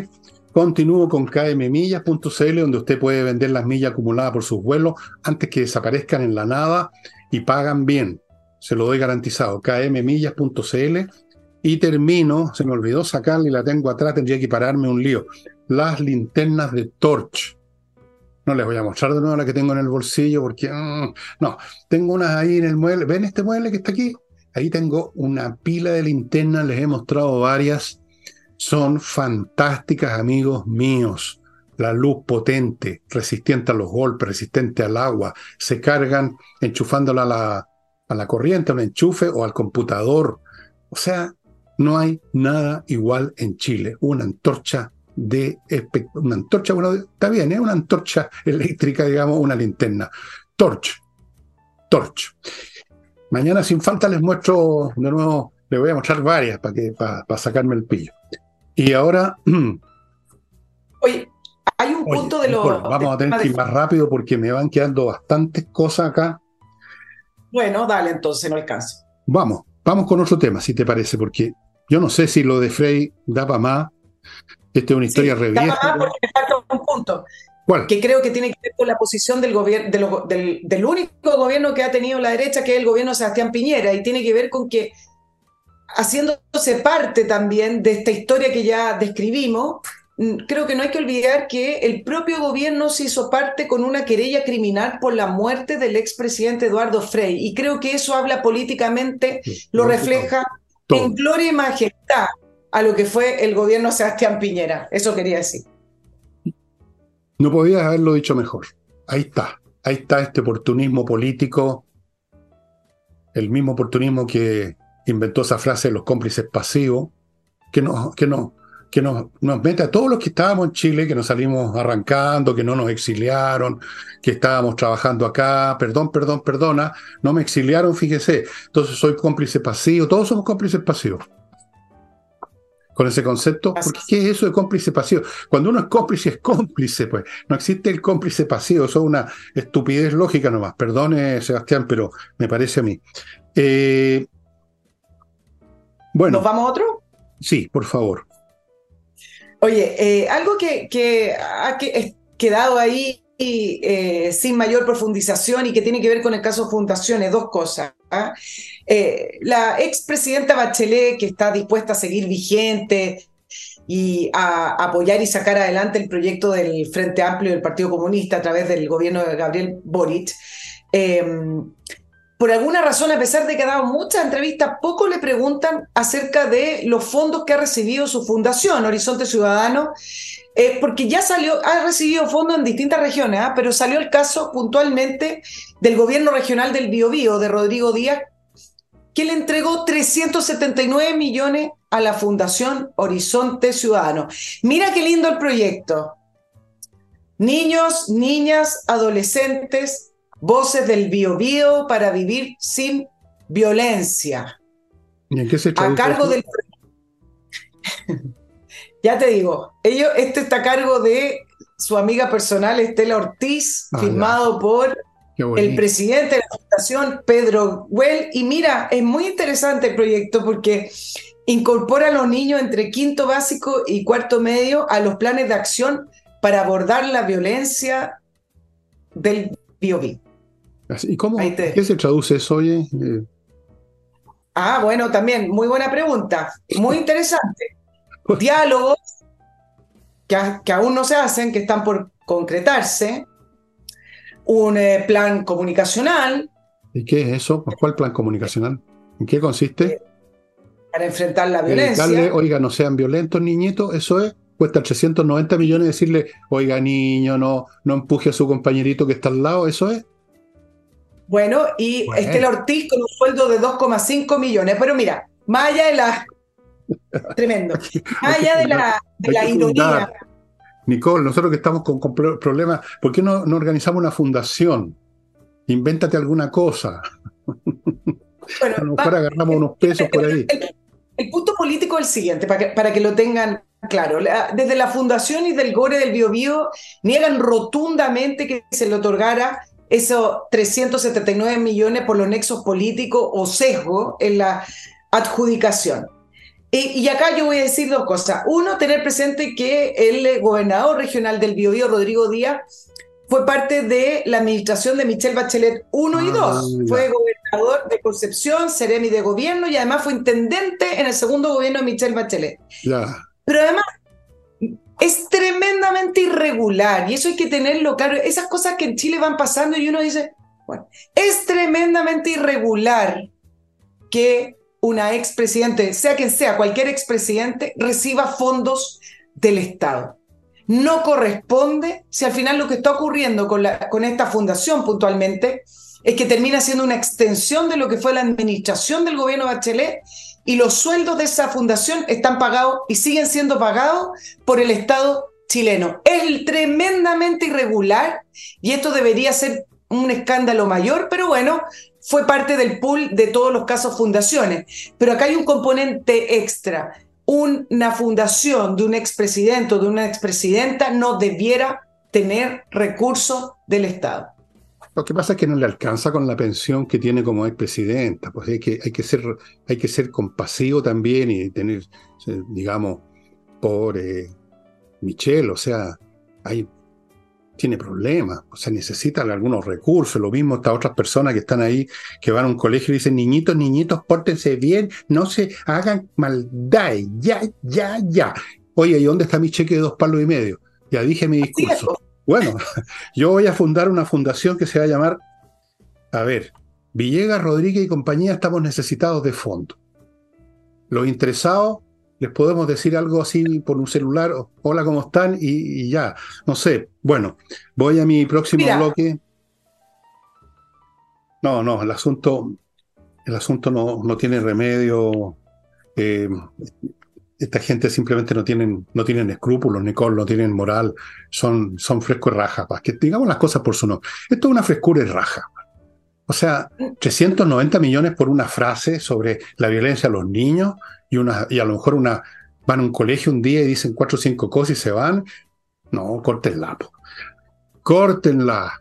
Continúo con kmmillas.cl, donde usted puede vender las millas acumuladas por sus vuelos antes que desaparezcan en la nada y pagan bien. Se lo doy garantizado. kmmillas.cl. Y termino, se me olvidó sacarla y la tengo atrás, tendría que pararme un lío. Las linternas de Torch. No les voy a mostrar de nuevo la que tengo en el bolsillo porque mm, no, tengo unas ahí en el mueble. ¿Ven este mueble que está aquí? Ahí tengo una pila de linternas, les he mostrado varias. Son fantásticas, amigos míos. La luz potente, resistente a los golpes, resistente al agua. Se cargan enchufándola a la, a la corriente, al enchufe o al computador. O sea, no hay nada igual en Chile. Una antorcha de una antorcha, bueno, está bien, es ¿eh? una antorcha *laughs* eléctrica, digamos, una linterna. Torch. Torch. Mañana sin falta les muestro de nuevo, les voy a mostrar varias para que para, sacarme el pillo. Y ahora. *clears throat* Oye, hay un punto de lo. vamos a tener que ir más rápido porque me van quedando bastantes cosas acá. Bueno, dale, entonces no alcanzo. Vamos, vamos con otro tema, si te parece, porque yo no sé si lo de Frey da para más. Esta es una historia sí, Da más porque me falta un punto. ¿Cuál? Que creo que tiene que ver con la posición del, gobierno, del, del, único gobierno que ha tenido la derecha, que es el gobierno de Sebastián Piñera, y tiene que ver con que, haciéndose parte también de esta historia que ya describimos, creo que no hay que olvidar que el propio gobierno se hizo parte con una querella criminal por la muerte del expresidente Eduardo Frey. Y creo que eso habla políticamente, lo refleja en gloria y majestad a lo que fue el gobierno Sebastián Piñera. Eso quería decir. No podías haberlo dicho mejor. Ahí está. Ahí está este oportunismo político, el mismo oportunismo que inventó esa frase de los cómplices pasivos, que no, que no, que nos, nos mete a todos los que estábamos en Chile, que nos salimos arrancando, que no nos exiliaron, que estábamos trabajando acá, perdón, perdón, perdona, no me exiliaron, fíjese, entonces soy cómplice pasivo, todos somos cómplices pasivos. Con ese concepto, porque ¿qué es eso de cómplice pasivo? Cuando uno es cómplice, es cómplice, pues. No existe el cómplice pasivo, eso es una estupidez lógica nomás. Perdone, Sebastián, pero me parece a mí. Eh, bueno. ¿Nos vamos a otro? Sí, por favor. Oye, eh, algo que, ha quedado ahí eh, sin mayor profundización y que tiene que ver con el caso Fundaciones, dos cosas. ¿ah? Eh, la expresidenta Bachelet, que está dispuesta a seguir vigente y a apoyar y sacar adelante el proyecto del Frente Amplio del Partido Comunista a través del gobierno de Gabriel Boric, por alguna razón, a pesar de que ha dado muchas entrevistas, poco le preguntan acerca de los fondos que ha recibido su fundación, Horizonte Ciudadano, eh, porque ya salió, ha recibido fondos en distintas regiones, ¿ah? pero salió el caso puntualmente del gobierno regional del Biobío, de Rodrigo Díaz, que le entregó 379 millones a la Fundación Horizonte Ciudadano. Mira qué lindo el proyecto. Niños, niñas, adolescentes Voces del Biobío para vivir sin violencia. ¿Y en qué se A cargo del. *laughs* ya te digo, ellos, este está a cargo de su amiga personal Estela Ortiz, ah, firmado por el presidente de la Fundación, Pedro Well. Y mira, es muy interesante el proyecto porque incorpora a los niños entre quinto básico y cuarto medio a los planes de acción para abordar la violencia del biobío. ¿Y cómo ¿qué se traduce eso, oye? Eh, ah, bueno, también, muy buena pregunta. Muy interesante. *laughs* Diálogos que, aún no se hacen, que están por concretarse. Un eh, plan comunicacional. ¿Y qué es eso? ¿Cuál plan comunicacional? ¿En qué consiste? Eh, para enfrentar la violencia. oiga, no sean violentos, niñitos, eso es cuesta 390 millones decirle, oiga, niño, no, no empuje a su compañerito que está al lado, ¿eso es? Bueno, y Estela Ortiz con un sueldo de 2,5 millones. Pero mira, más allá de la. *laughs* Tremendo. Más allá de la, de la ironía. Nicole, nosotros que estamos con, problemas, ¿por qué no, no, organizamos una fundación? Invéntate alguna cosa. *laughs* Bueno, a lo mejor agarramos unos pesos por ahí. El, punto político es el siguiente, para que, para que lo tengan claro. desde la fundación y del Gore del Biobío niegan rotundamente que se le otorgara esos 379 millones por los nexos políticos o sesgo en la adjudicación. Y, acá yo voy a decir dos cosas. Uno, tener presente que el gobernador regional del Biobío, Rodrigo Díaz, fue parte de la administración de Michelle Bachelet 1 y 2. Ah, fue gobernador de Concepción, seremi de gobierno y además fue intendente en el segundo gobierno de Michelle Bachelet. Pero además es tremendamente irregular y eso hay que tenerlo claro. Esas cosas que en Chile van pasando y uno dice, bueno, es tremendamente irregular que una expresidente, sea quien sea, cualquier expresidente, reciba fondos del Estado. No corresponde si al final lo que está ocurriendo con, la, con esta fundación puntualmente es que termina siendo una extensión de lo que fue la administración del gobierno Bachelet y los sueldos de esa fundación están pagados y siguen siendo pagados por el Estado chileno. Es tremendamente irregular y esto debería ser un escándalo mayor, pero bueno, fue parte del pool de todos los casos fundaciones. Pero acá hay un componente extra. Una fundación de un expresidente o de una expresidenta no debiera tener recursos del Estado. Lo que pasa es que no le alcanza con la pensión que tiene como expresidenta, pues hay que, hay que, ser, hay que ser compasivo también y tener, digamos, por Michelle, o sea, hay, tiene problemas, o sea, necesita algunos recursos, lo mismo estas otras personas que están ahí, que van a un colegio y dicen, niñitos, niñitos, pórtense bien, no se hagan maldad, ya, ya, ya. Oye, ¿y dónde está mi cheque de dos palos y medio? Ya dije mi discurso. Bueno, *laughs* yo voy a fundar una fundación que se va a llamar, a ver, Villegas, Rodríguez y compañía estamos necesitados de fondo. Los interesados les podemos decir algo así por un celular, hola, ¿cómo están? Y, ya, no sé. Bueno, voy a mi próximo bloque. No, no, el asunto, el asunto no, no tiene remedio. Eh, esta gente simplemente no tienen, no tienen escrúpulos, Nicole, no tienen moral, son, son frescos y raja, que digamos las cosas por su nombre. Esto es una frescura y raja. O sea, 390 millones por una frase sobre la violencia a los niños y, una, y a lo mejor una, van a un colegio un día y dicen cuatro o cinco cosas y se van. No, córtenla. Córtenla.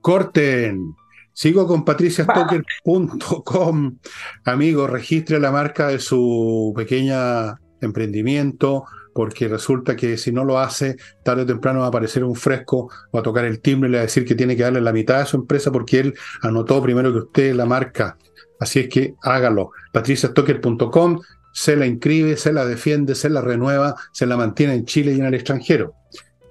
Corten. Sigo con patriciastocker.com. Amigo, registre la marca de su pequeña emprendimiento, porque resulta que si no lo hace, tarde o temprano va a aparecer un fresco, va a tocar el timbre y le va a decir que tiene que darle la mitad de su empresa porque él anotó primero que usted la marca. Así es que hágalo. patriciastocker.com se la inscribe, se la defiende, se la renueva, se la mantiene en Chile y en el extranjero.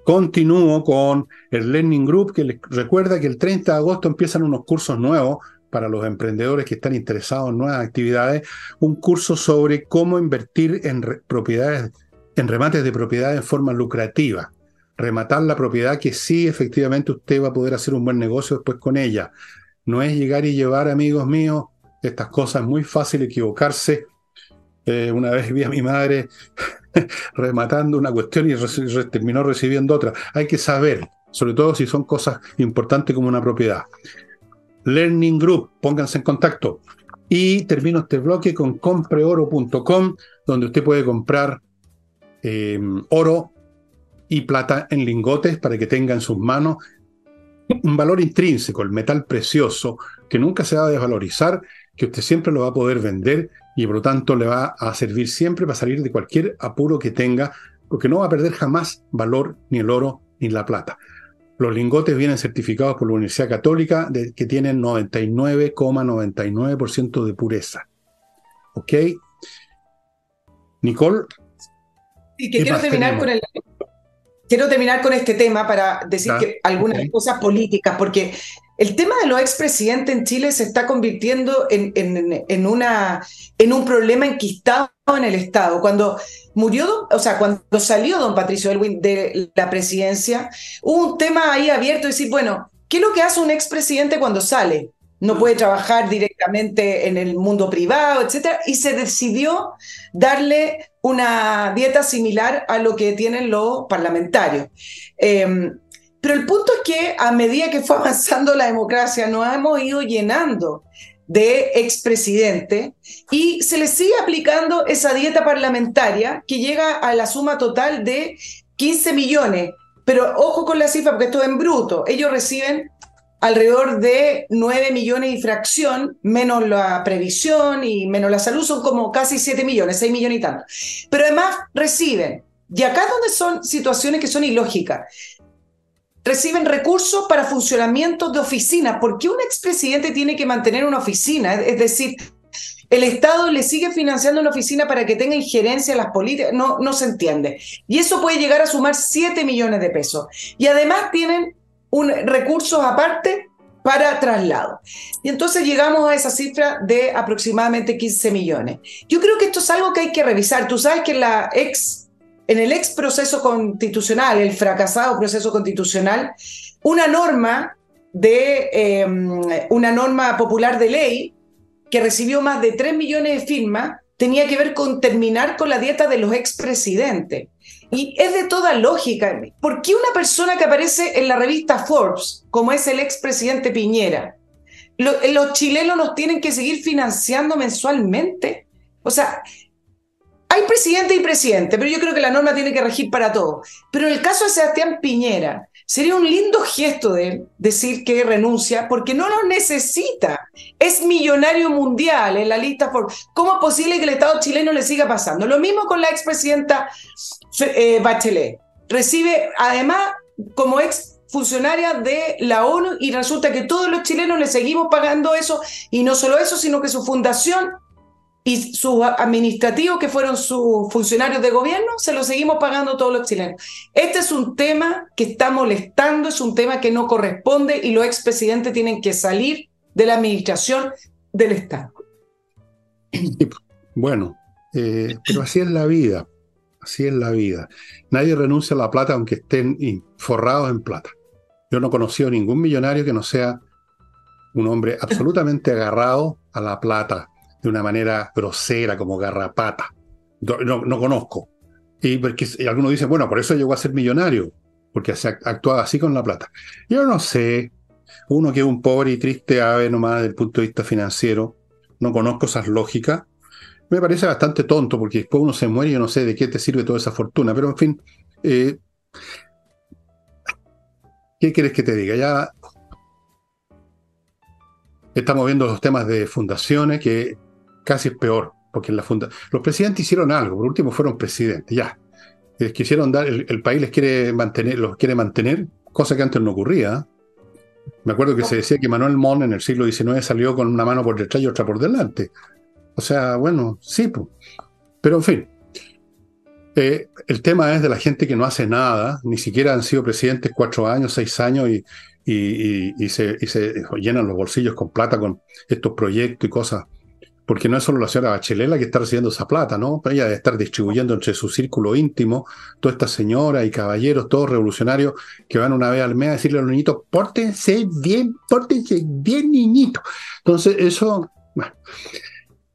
Continúo con el Learning Group, que les recuerda que el 30 de agosto empiezan unos cursos nuevos para los emprendedores que están interesados en nuevas actividades, un curso sobre cómo invertir en propiedades, en remates de propiedades en forma lucrativa. Rematar la propiedad que sí, efectivamente, usted va a poder hacer un buen negocio después con ella. No es llegar y llevar, amigos míos, estas cosas, es muy fácil equivocarse. Eh, una vez vi a mi madre *laughs* rematando una cuestión y terminó recibiendo otra. Hay que saber, sobre todo si son cosas importantes como una propiedad. Learning Group, pónganse en contacto. Y termino este bloque con compreoro.com, donde usted puede comprar em, oro y plata en lingotes para que tenga en sus manos un valor intrínseco, el metal precioso, que nunca se va a desvalorizar, que usted siempre lo va a poder vender y por lo tanto le va a servir siempre para salir de cualquier apuro que tenga, porque no va a perder jamás valor ni el oro ni la plata. Los lingotes vienen certificados por la Universidad Católica de, que tienen 99,99% de pureza. ¿Ok? Nicole. Sí, que quiero terminar con el, quiero terminar con este tema para decir que algunas cosas políticas, porque el tema de los expresidentes en Chile se está convirtiendo en, en, un problema enquistado en el Estado. Cuando murió, o sea, cuando salió don Patricio Elwin de la presidencia, hubo un tema ahí abierto de decir, bueno, ¿qué es lo que hace un expresidente cuando sale? No puede trabajar directamente en el mundo privado, etcétera, y se decidió darle una dieta similar a lo que tienen los parlamentarios. Em, pero el punto es que a medida que fue avanzando la democracia, nos hemos ido llenando de expresidente y se le sigue aplicando esa dieta parlamentaria que llega a la suma total de 15 millones. Pero ojo con la cifra, porque esto es en bruto. Ellos reciben alrededor de 9 millones y fracción, menos la previsión y menos la salud, son como casi 7 millones, 6 millones y tanto. Pero además reciben, y acá es donde son situaciones que son ilógicas, reciben recursos para funcionamiento de oficinas. ¿Por qué un expresidente tiene que mantener una oficina? Es decir, el Estado le sigue financiando una oficina para que tenga injerencia en las políticas. No, no se entiende. Y eso puede llegar a sumar 7 millones de pesos. Y además tienen recursos aparte para traslado. Y entonces llegamos a esa cifra de aproximadamente 15 millones. Yo creo que esto es algo que hay que revisar. Tú sabes que la ex en el ex proceso constitucional, el fracasado proceso constitucional, una norma de em, una norma popular de ley que recibió más de 3 millones de firmas tenía que ver con terminar con la dieta de los expresidentes. Y es de toda lógica. ¿Por qué una persona que aparece en la revista Forbes, como es el expresidente Piñera, los chilenos nos tienen que seguir financiando mensualmente? O sea, hay presidente y presidente, pero yo creo que la norma tiene que regir para todo. Pero en el caso de Sebastián Piñera, sería un lindo gesto de él decir que renuncia porque no lo necesita. Es millonario mundial en la lista por ¿Cómo es posible que el Estado chileno le siga pasando? Lo mismo con la expresidenta eh, Bachelet. Recibe, además, como ex funcionaria de la ONU y resulta que todos los chilenos le seguimos pagando eso y no solo eso, sino que su fundación y sus administrativos, que fueron sus funcionarios de gobierno, se lo seguimos pagando todos los chilenos. Este es un tema que está molestando, es un tema que no corresponde y los expresidentes tienen que salir de la administración del Estado. *clears throat* Bueno, eh, pero así es la vida, así es la vida. Nadie renuncia a la plata aunque estén forrados en plata. Yo no he conocido ningún millonario que no sea un hombre absolutamente agarrado a la plata de una manera grosera, como garrapata. No, no conozco. Y, porque, algunos dicen, bueno, por eso llegó a ser millonario, porque se actuaba así con la plata. Yo no sé, uno que es un pobre y triste ave nomás desde el punto de vista financiero, no conozco esas lógicas. Me parece bastante tonto, porque después uno se muere y yo no sé de qué te sirve toda esa fortuna. Pero en fin, eh, ¿qué quieres que te diga? Ya estamos viendo los temas de fundaciones que casi es peor, porque en la funda los presidentes hicieron algo, por último fueron presidentes, ya. Les quisieron dar, el, país les quiere mantener, los quiere mantener, cosa que antes no ocurría. Me acuerdo que se decía que Manuel Mon en el siglo XIX salió con una mano por detrás y otra por delante. O sea, bueno, sí, pero en fin. Eh, el tema es de la gente que no hace nada, ni siquiera han sido presidentes cuatro años, seis años y, y, se, y se llenan los bolsillos con plata con estos proyectos y cosas porque no es solo la señora Bachelet la que está recibiendo esa plata, ¿no? Ella debe estar distribuyendo entre su círculo íntimo, toda esta señora y caballeros, todos revolucionarios, que van una vez al mes a decirle a los niñitos, pórtense bien, pórtense bien, niñitos. Entonces, eso, bueno.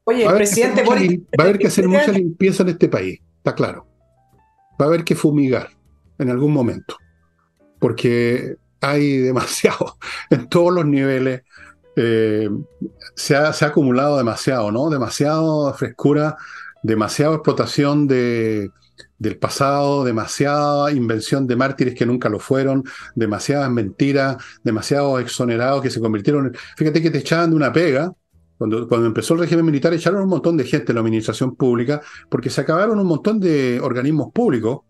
Oye, presidente, va a haber que hacer *laughs* mucha limpieza en este país, está claro. Va a haber que fumigar en algún momento, porque hay demasiado *laughs* en todos los niveles eh, se, ha, acumulado demasiado, ¿no? Demasiado frescura, demasiada explotación de, del pasado, demasiada invención de mártires que nunca lo fueron, demasiadas mentiras, demasiados exonerados que se convirtieron en... Fíjate que te echaban de una pega. Cuando, cuando empezó el régimen militar echaron un montón de gente en la administración pública porque se acabaron un montón de organismos públicos,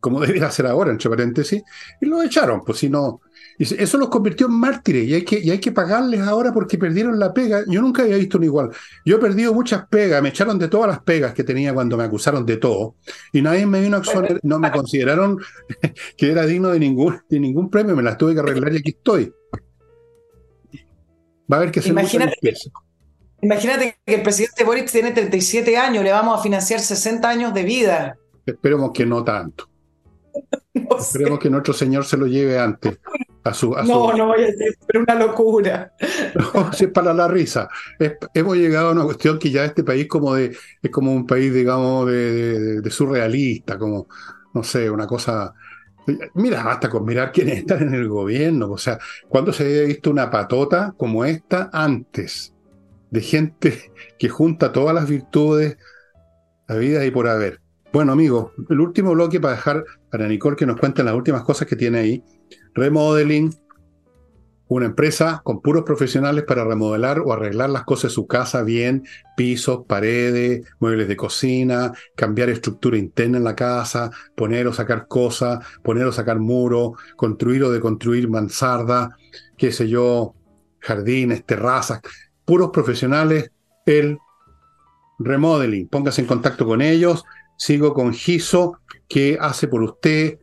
como *laughs* debería ser ahora, entre paréntesis, y lo echaron, pues si no, eso los convirtió en mártires y hay, que, y hay que pagarles ahora porque perdieron la pega. Yo nunca había visto un igual. Yo he perdido muchas pegas, me echaron de todas las pegas que tenía cuando me acusaron de todo y nadie me vino a exonerar, no me consideraron *laughs* que era digno de ningún, de ningún premio, me las tuve que arreglar y aquí estoy. Va a haber que hacer imagínate, imagínate que el presidente Boric tiene 37 años, le vamos a financiar 60 años de vida. Esperemos que no tanto. *laughs* Esperemos que nuestro Señor se lo lleve antes no, no voy a decir, pero una locura. *laughs* No, si es para la risa. hemos llegado a una cuestión que ya este país como de, es como un país, digamos, de, surrealista, como, no sé, una cosa... Mira, basta con mirar quiénes están en el gobierno. O sea, ¿cuándo se había visto una patota como esta antes? De gente que junta todas las virtudes habidas y por haber. Bueno, amigos, el último bloque para dejar para Nicole que nos cuente las últimas cosas que tiene ahí remodeling, una empresa con puros profesionales para remodelar o arreglar las cosas de su casa bien, pisos, paredes, muebles de cocina, cambiar estructura interna en la casa, poner o sacar cosas, poner o sacar muros, construir o deconstruir mansarda, qué sé yo, jardines, terrazas, puros profesionales, el remodeling. Póngase en contacto con ellos. Sigo con Giso, que hace por usted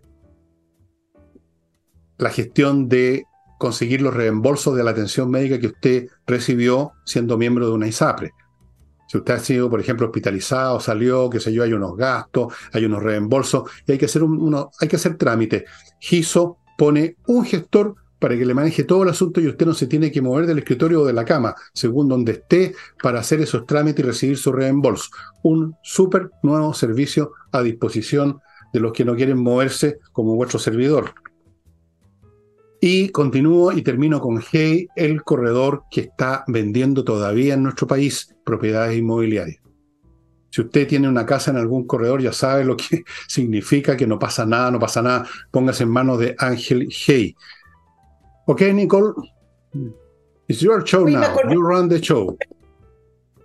la gestión de conseguir los reembolsos de la atención médica que usted recibió siendo miembro de una ISAPRE. Si usted ha sido, por ejemplo, hospitalizado, salió, qué sé yo, hay unos gastos, hay unos reembolsos y hay que hacer, uno, hay que hacer trámite. GISO pone un gestor para que le maneje todo el asunto y usted no se tiene que mover del escritorio o de la cama, según donde esté, para hacer esos trámites y recibir su reembolso. Un súper nuevo servicio a disposición de los que no quieren moverse como vuestro servidor. Y continúo y termino con Hey, el corredor que está vendiendo todavía en nuestro país propiedades inmobiliarias. Si usted tiene una casa en algún corredor, ya sabe lo que *laughs* significa que no pasa nada, no pasa nada. Póngase en manos de Ángel Hey. Ok, Nicole. It's your show now. You run the show.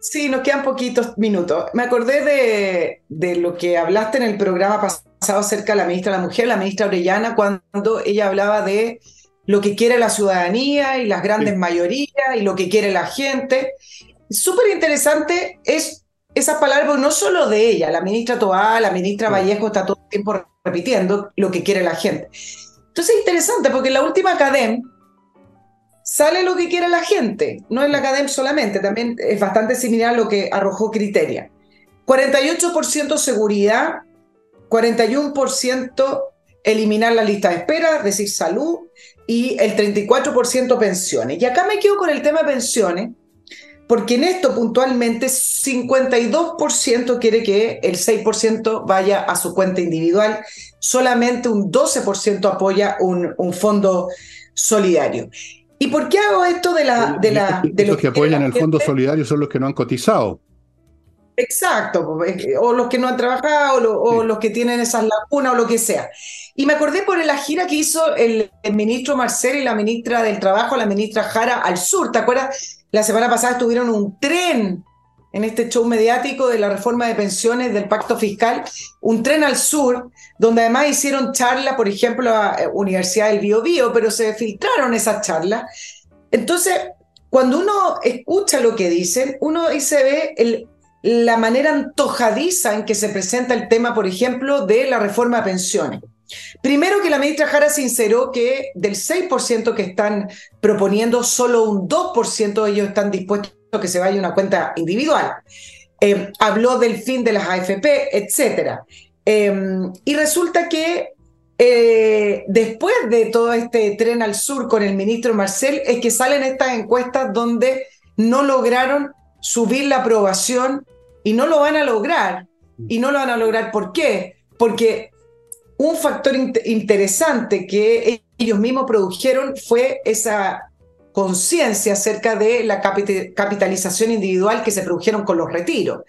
Sí, nos quedan poquitos minutos. Me acordé de, de, lo que hablaste en el programa pasado acerca de la ministra de la Mujer, la ministra Orellana, cuando ella hablaba de lo que quiere la ciudadanía y las grandes mayorías y lo que quiere la gente. Súper interesante es esas palabras, no solo de ella, la ministra Toá, la ministra Vallejo está todo el tiempo repitiendo lo que quiere la gente. Entonces es interesante porque en la última academia sale lo que quiere la gente, no es la academia solamente, también es bastante similar a lo que arrojó Criteria. 48% seguridad, 41% eliminar la lista de espera, es decir, salud, y el 34% pensiones. Y acá me quedo con el tema pensiones, porque en esto puntualmente 52% quiere que el 6% vaya a su cuenta individual, solamente un 12% apoya un, un, fondo solidario. ¿Y por qué hago esto de la... De, la, de los que apoyan el fondo solidario son los que no han cotizado. Exacto, o los que no han trabajado, o, los que tienen esas lagunas, o lo que sea. Y me acordé por la gira que hizo el, ministro Marcel y la ministra del Trabajo, la ministra Jara, al sur. ¿Te acuerdas? La semana pasada estuvieron un tren en este show mediático de la reforma de pensiones del pacto fiscal, un tren al sur, donde además hicieron charlas, por ejemplo, a la Universidad del Bio, Bio pero se filtraron esas charlas. Entonces, cuando uno escucha lo que dicen, uno ahí se ve el, la manera antojadiza en que se presenta el tema, por ejemplo, de la reforma de pensiones. Primero que la ministra Jara sinceró que del 6% que están proponiendo, solo un 2% de ellos están dispuestos a que se vaya una cuenta individual. Eh, habló del fin de las AFP, etc. Em, y resulta que eh, después de todo este tren al sur con el ministro Marcel, es que salen estas encuestas donde no lograron subir la aprobación y no lo van a lograr. Y no lo van a lograr, ¿por qué? Porque un factor interesante que ellos mismos produjeron fue esa conciencia acerca de la capitalización individual que se produjeron con los retiros.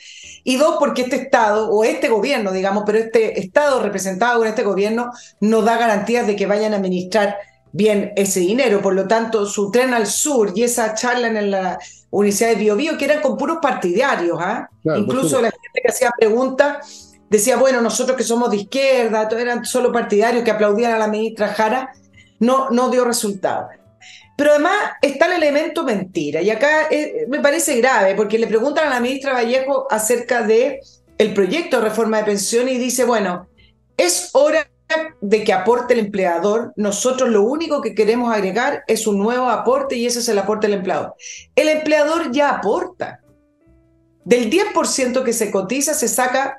Y dos, porque este Estado, o este gobierno, digamos, pero este Estado representado con este gobierno no da garantías de que vayan a administrar bien ese dinero. Por lo tanto, su tren al sur y esa charla en la Universidad de Biobío, que eran con puros partidarios, ¿ah? incluso la gente que hacía preguntas decía, bueno, nosotros que somos de izquierda, eran solo partidarios que aplaudían a la ministra Jara, no, no dio resultado. Pero además está el elemento mentira, y acá eh, me parece grave, porque le preguntan a la ministra Vallejo acerca de el proyecto de reforma de pensiones y dice, bueno, es hora de que aporte el empleador, nosotros lo único que queremos agregar es un nuevo aporte y ese es el aporte del empleador. El empleador ya aporta. Del 10% que se cotiza se saca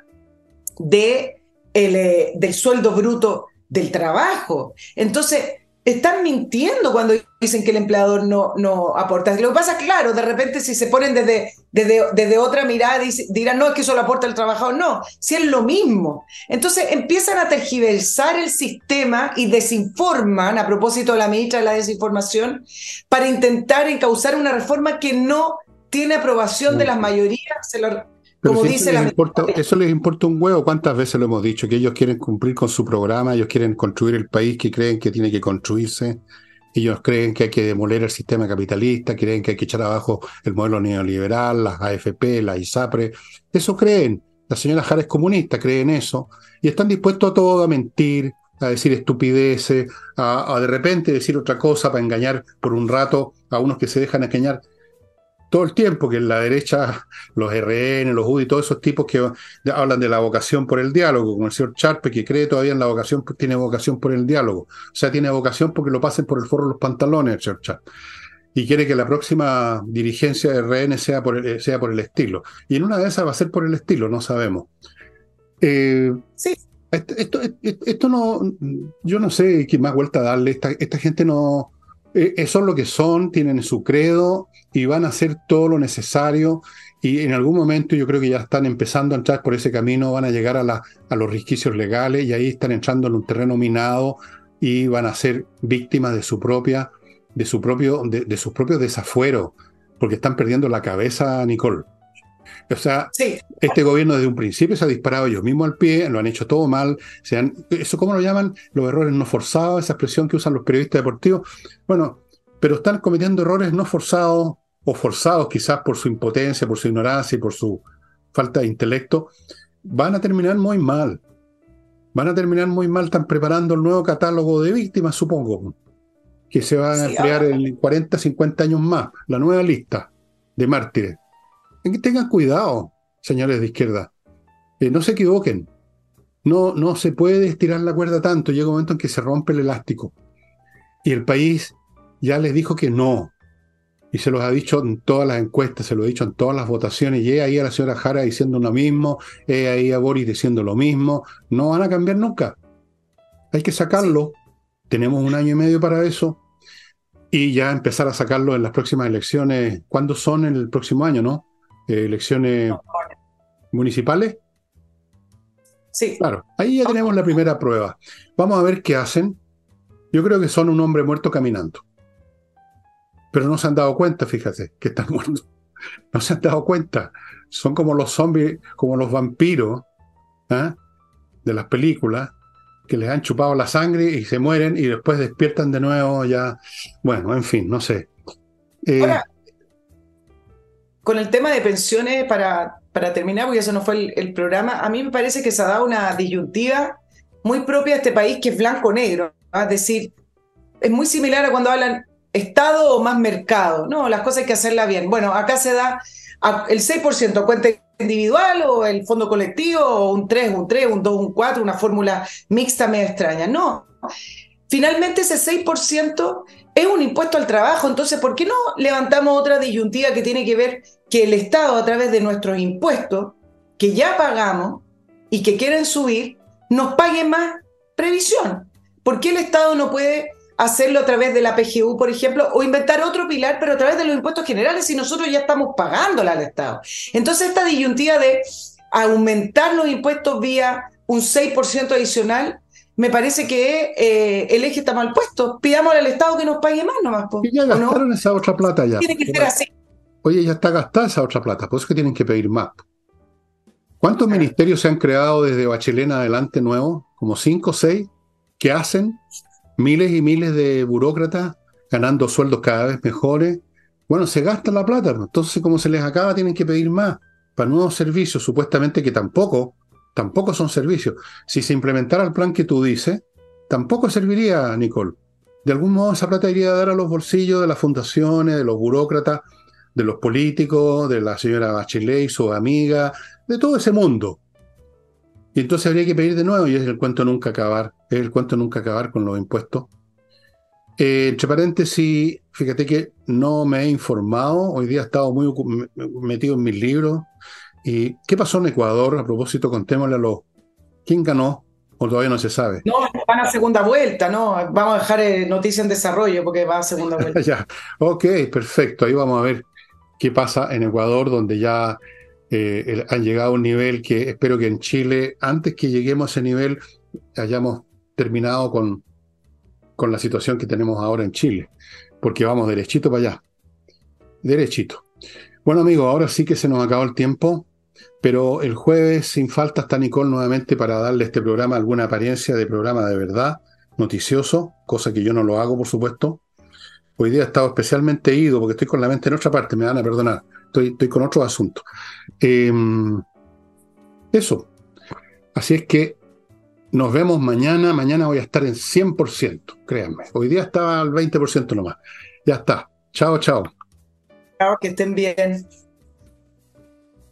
de el, eh, del sueldo bruto del trabajo. Entonces, están mintiendo cuando dicen que el empleador no, no aporta. Lo que pasa, claro, de repente si se ponen desde, desde, desde otra mirada dirán, no, es que eso lo aporta el trabajador. No, si es lo mismo. Entonces empiezan a tergiversar el sistema y desinforman, a propósito de la ministra de la desinformación, para intentar encauzar una reforma que no tiene aprobación de las mayorías. Se lo, como dice la eso les importa un huevo. ¿Cuántas veces lo hemos dicho? Que ellos quieren cumplir con su programa, ellos quieren construir el país que creen que tiene que construirse. Ellos creen que hay que demoler el sistema capitalista, creen que hay que echar abajo el modelo neoliberal, las AFP, la ISAPRE. Eso creen. La señora Jara es comunista, creen eso. Y están dispuestos a todo, a mentir, a decir estupideces, a, de repente decir otra cosa para engañar por un rato a unos que se dejan engañar todo el tiempo, que en la derecha, los RN, los UDI, todos esos tipos que hablan de la vocación por el diálogo, como el señor Charpe, que cree todavía en la vocación, tiene vocación por el diálogo. O sea, tiene vocación porque lo pasen por el forro de los pantalones, el señor Charpe. Y quiere que la próxima dirigencia de RN sea por, el, sea por el estilo. Y en una de esas va a ser por el estilo, no sabemos. Eh, sí. Esto, esto, no, yo no sé qué más vuelta darle. Esta, esta gente no, eh, son lo que son, tienen su credo y van a hacer todo lo necesario. Y en algún momento yo creo que ya están empezando a entrar por ese camino, van a llegar a, a los resquicios legales y ahí están entrando en un terreno minado y van a ser víctimas de su propia, de su propio, de, de sus propios desafueros, porque están perdiendo la cabeza, Nicole. O sea, este gobierno desde un principio se ha disparado ellos mismos al pie, lo han hecho todo mal. Se han, ¿Eso cómo lo llaman? Los errores no forzados, esa expresión que usan los periodistas deportivos. Bueno, pero están cometiendo errores no forzados o forzados quizás por su impotencia, por su ignorancia y por su falta de intelecto. Van a terminar muy mal. Van a terminar muy mal. Están preparando el nuevo catálogo de víctimas, supongo, que se va a crear en 40, 50 años más. La nueva lista de mártires tengan cuidado, señores de izquierda. Eh, no se equivoquen. No, no se puede estirar la cuerda tanto. Llega un momento en que se rompe el elástico. Y el país ya les dijo que no. Y se los ha dicho en todas las encuestas, se lo ha dicho en todas las votaciones. Y ahí a la señora Jara diciendo lo mismo, he ahí a Boris diciendo lo mismo. No van a cambiar nunca. Hay que sacarlo. Tenemos un año y medio para eso. Y ya empezar a sacarlo en las próximas elecciones. ¿Cuándo son el próximo año, no? Elecciones municipales. Sí. Claro, ahí ya tenemos la primera prueba. Vamos a ver qué hacen. Yo creo que son un hombre muerto caminando. Pero no se han dado cuenta, fíjate, que están *laughs* muertos. No se han dado cuenta. Son como los zombies, como los vampiros ¿ah? de las películas, que les han chupado la sangre y se mueren y después despiertan de nuevo ya. Bueno, en fin, no sé. Eh, con el tema de pensiones, para, para terminar, porque eso no fue el, programa, a mí me parece que se ha dado una disyuntiva muy propia de este país que es blanco-negro. Es decir, es muy similar a cuando hablan Estado o más mercado. No, las cosas hay que hacerlas bien. Bueno, acá se da el 6% cuenta individual o el fondo colectivo o un 3, un 3, un 2, un 4, una fórmula mixta medio extraña. No. Finalmente ese 6% es un impuesto al trabajo, entonces ¿por qué no levantamos otra disyuntiva que tiene que ver que el Estado a través de nuestros impuestos, que ya pagamos y que quieren subir, nos pague más previsión? ¿Por qué el Estado no puede hacerlo a través de la PGU, por ejemplo, o inventar otro pilar, pero a través de los impuestos generales si nosotros ya estamos pagándola al Estado? Entonces esta disyuntiva de aumentar los impuestos vía un 6% adicional me parece que eh, el eje está mal puesto. Pidamos al Estado que nos pague más nomás. Y ya gastaron esa otra plata ya. Tiene que ser así. Oye, ya está gastada esa otra plata, por eso que tienen que pedir más. ¿Cuántos ministerios se han creado desde Bachelet adelante nuevos? Como cinco o seis, que hacen miles y miles de burócratas ganando sueldos cada vez mejores. Bueno, se gasta la plata, entonces como se les acaba tienen que pedir más para nuevos servicios, supuestamente que tampoco tampoco son servicios. Si se implementara el plan que tú dices, tampoco serviría, Nicole. De algún modo esa plata iría a dar a los bolsillos de las fundaciones, de los burócratas, de los políticos, de la señora Bachelet y su amiga, de todo ese mundo. Y entonces habría que pedir de nuevo, y es el cuento nunca acabar, es el cuento nunca acabar con los impuestos. Eh, entre paréntesis, fíjate que no me he informado, hoy día he estado muy metido en mis libros, ¿Y qué pasó en Ecuador? A propósito, contémosle a los... ¿Quién ganó? ¿O todavía no se sabe? No, van a segunda vuelta, ¿no? Vamos a dejar eh, noticia en desarrollo porque va a segunda *laughs* vuelta. ya, ok, perfecto. Ahí vamos a ver qué pasa en Ecuador, donde ya eh, han llegado a un nivel que espero que en Chile, antes que lleguemos a ese nivel, hayamos terminado con, con la situación que tenemos ahora en Chile, porque vamos derechito para allá. Derechito. Bueno, amigos, ahora sí que se nos acabó el tiempo. Pero el jueves, sin falta, está Nicole nuevamente para darle a este programa alguna apariencia de programa de verdad, noticioso, cosa que yo no lo hago, por supuesto. Hoy día he estado especialmente ido porque estoy con la mente en otra parte, me van a perdonar. Estoy, con otros asuntos. Em, eso. Así es que nos vemos mañana. Mañana voy a estar en 100%, créanme. Hoy día estaba al 20% nomás. Ya está. Chao, chao. Chao, que estén bien.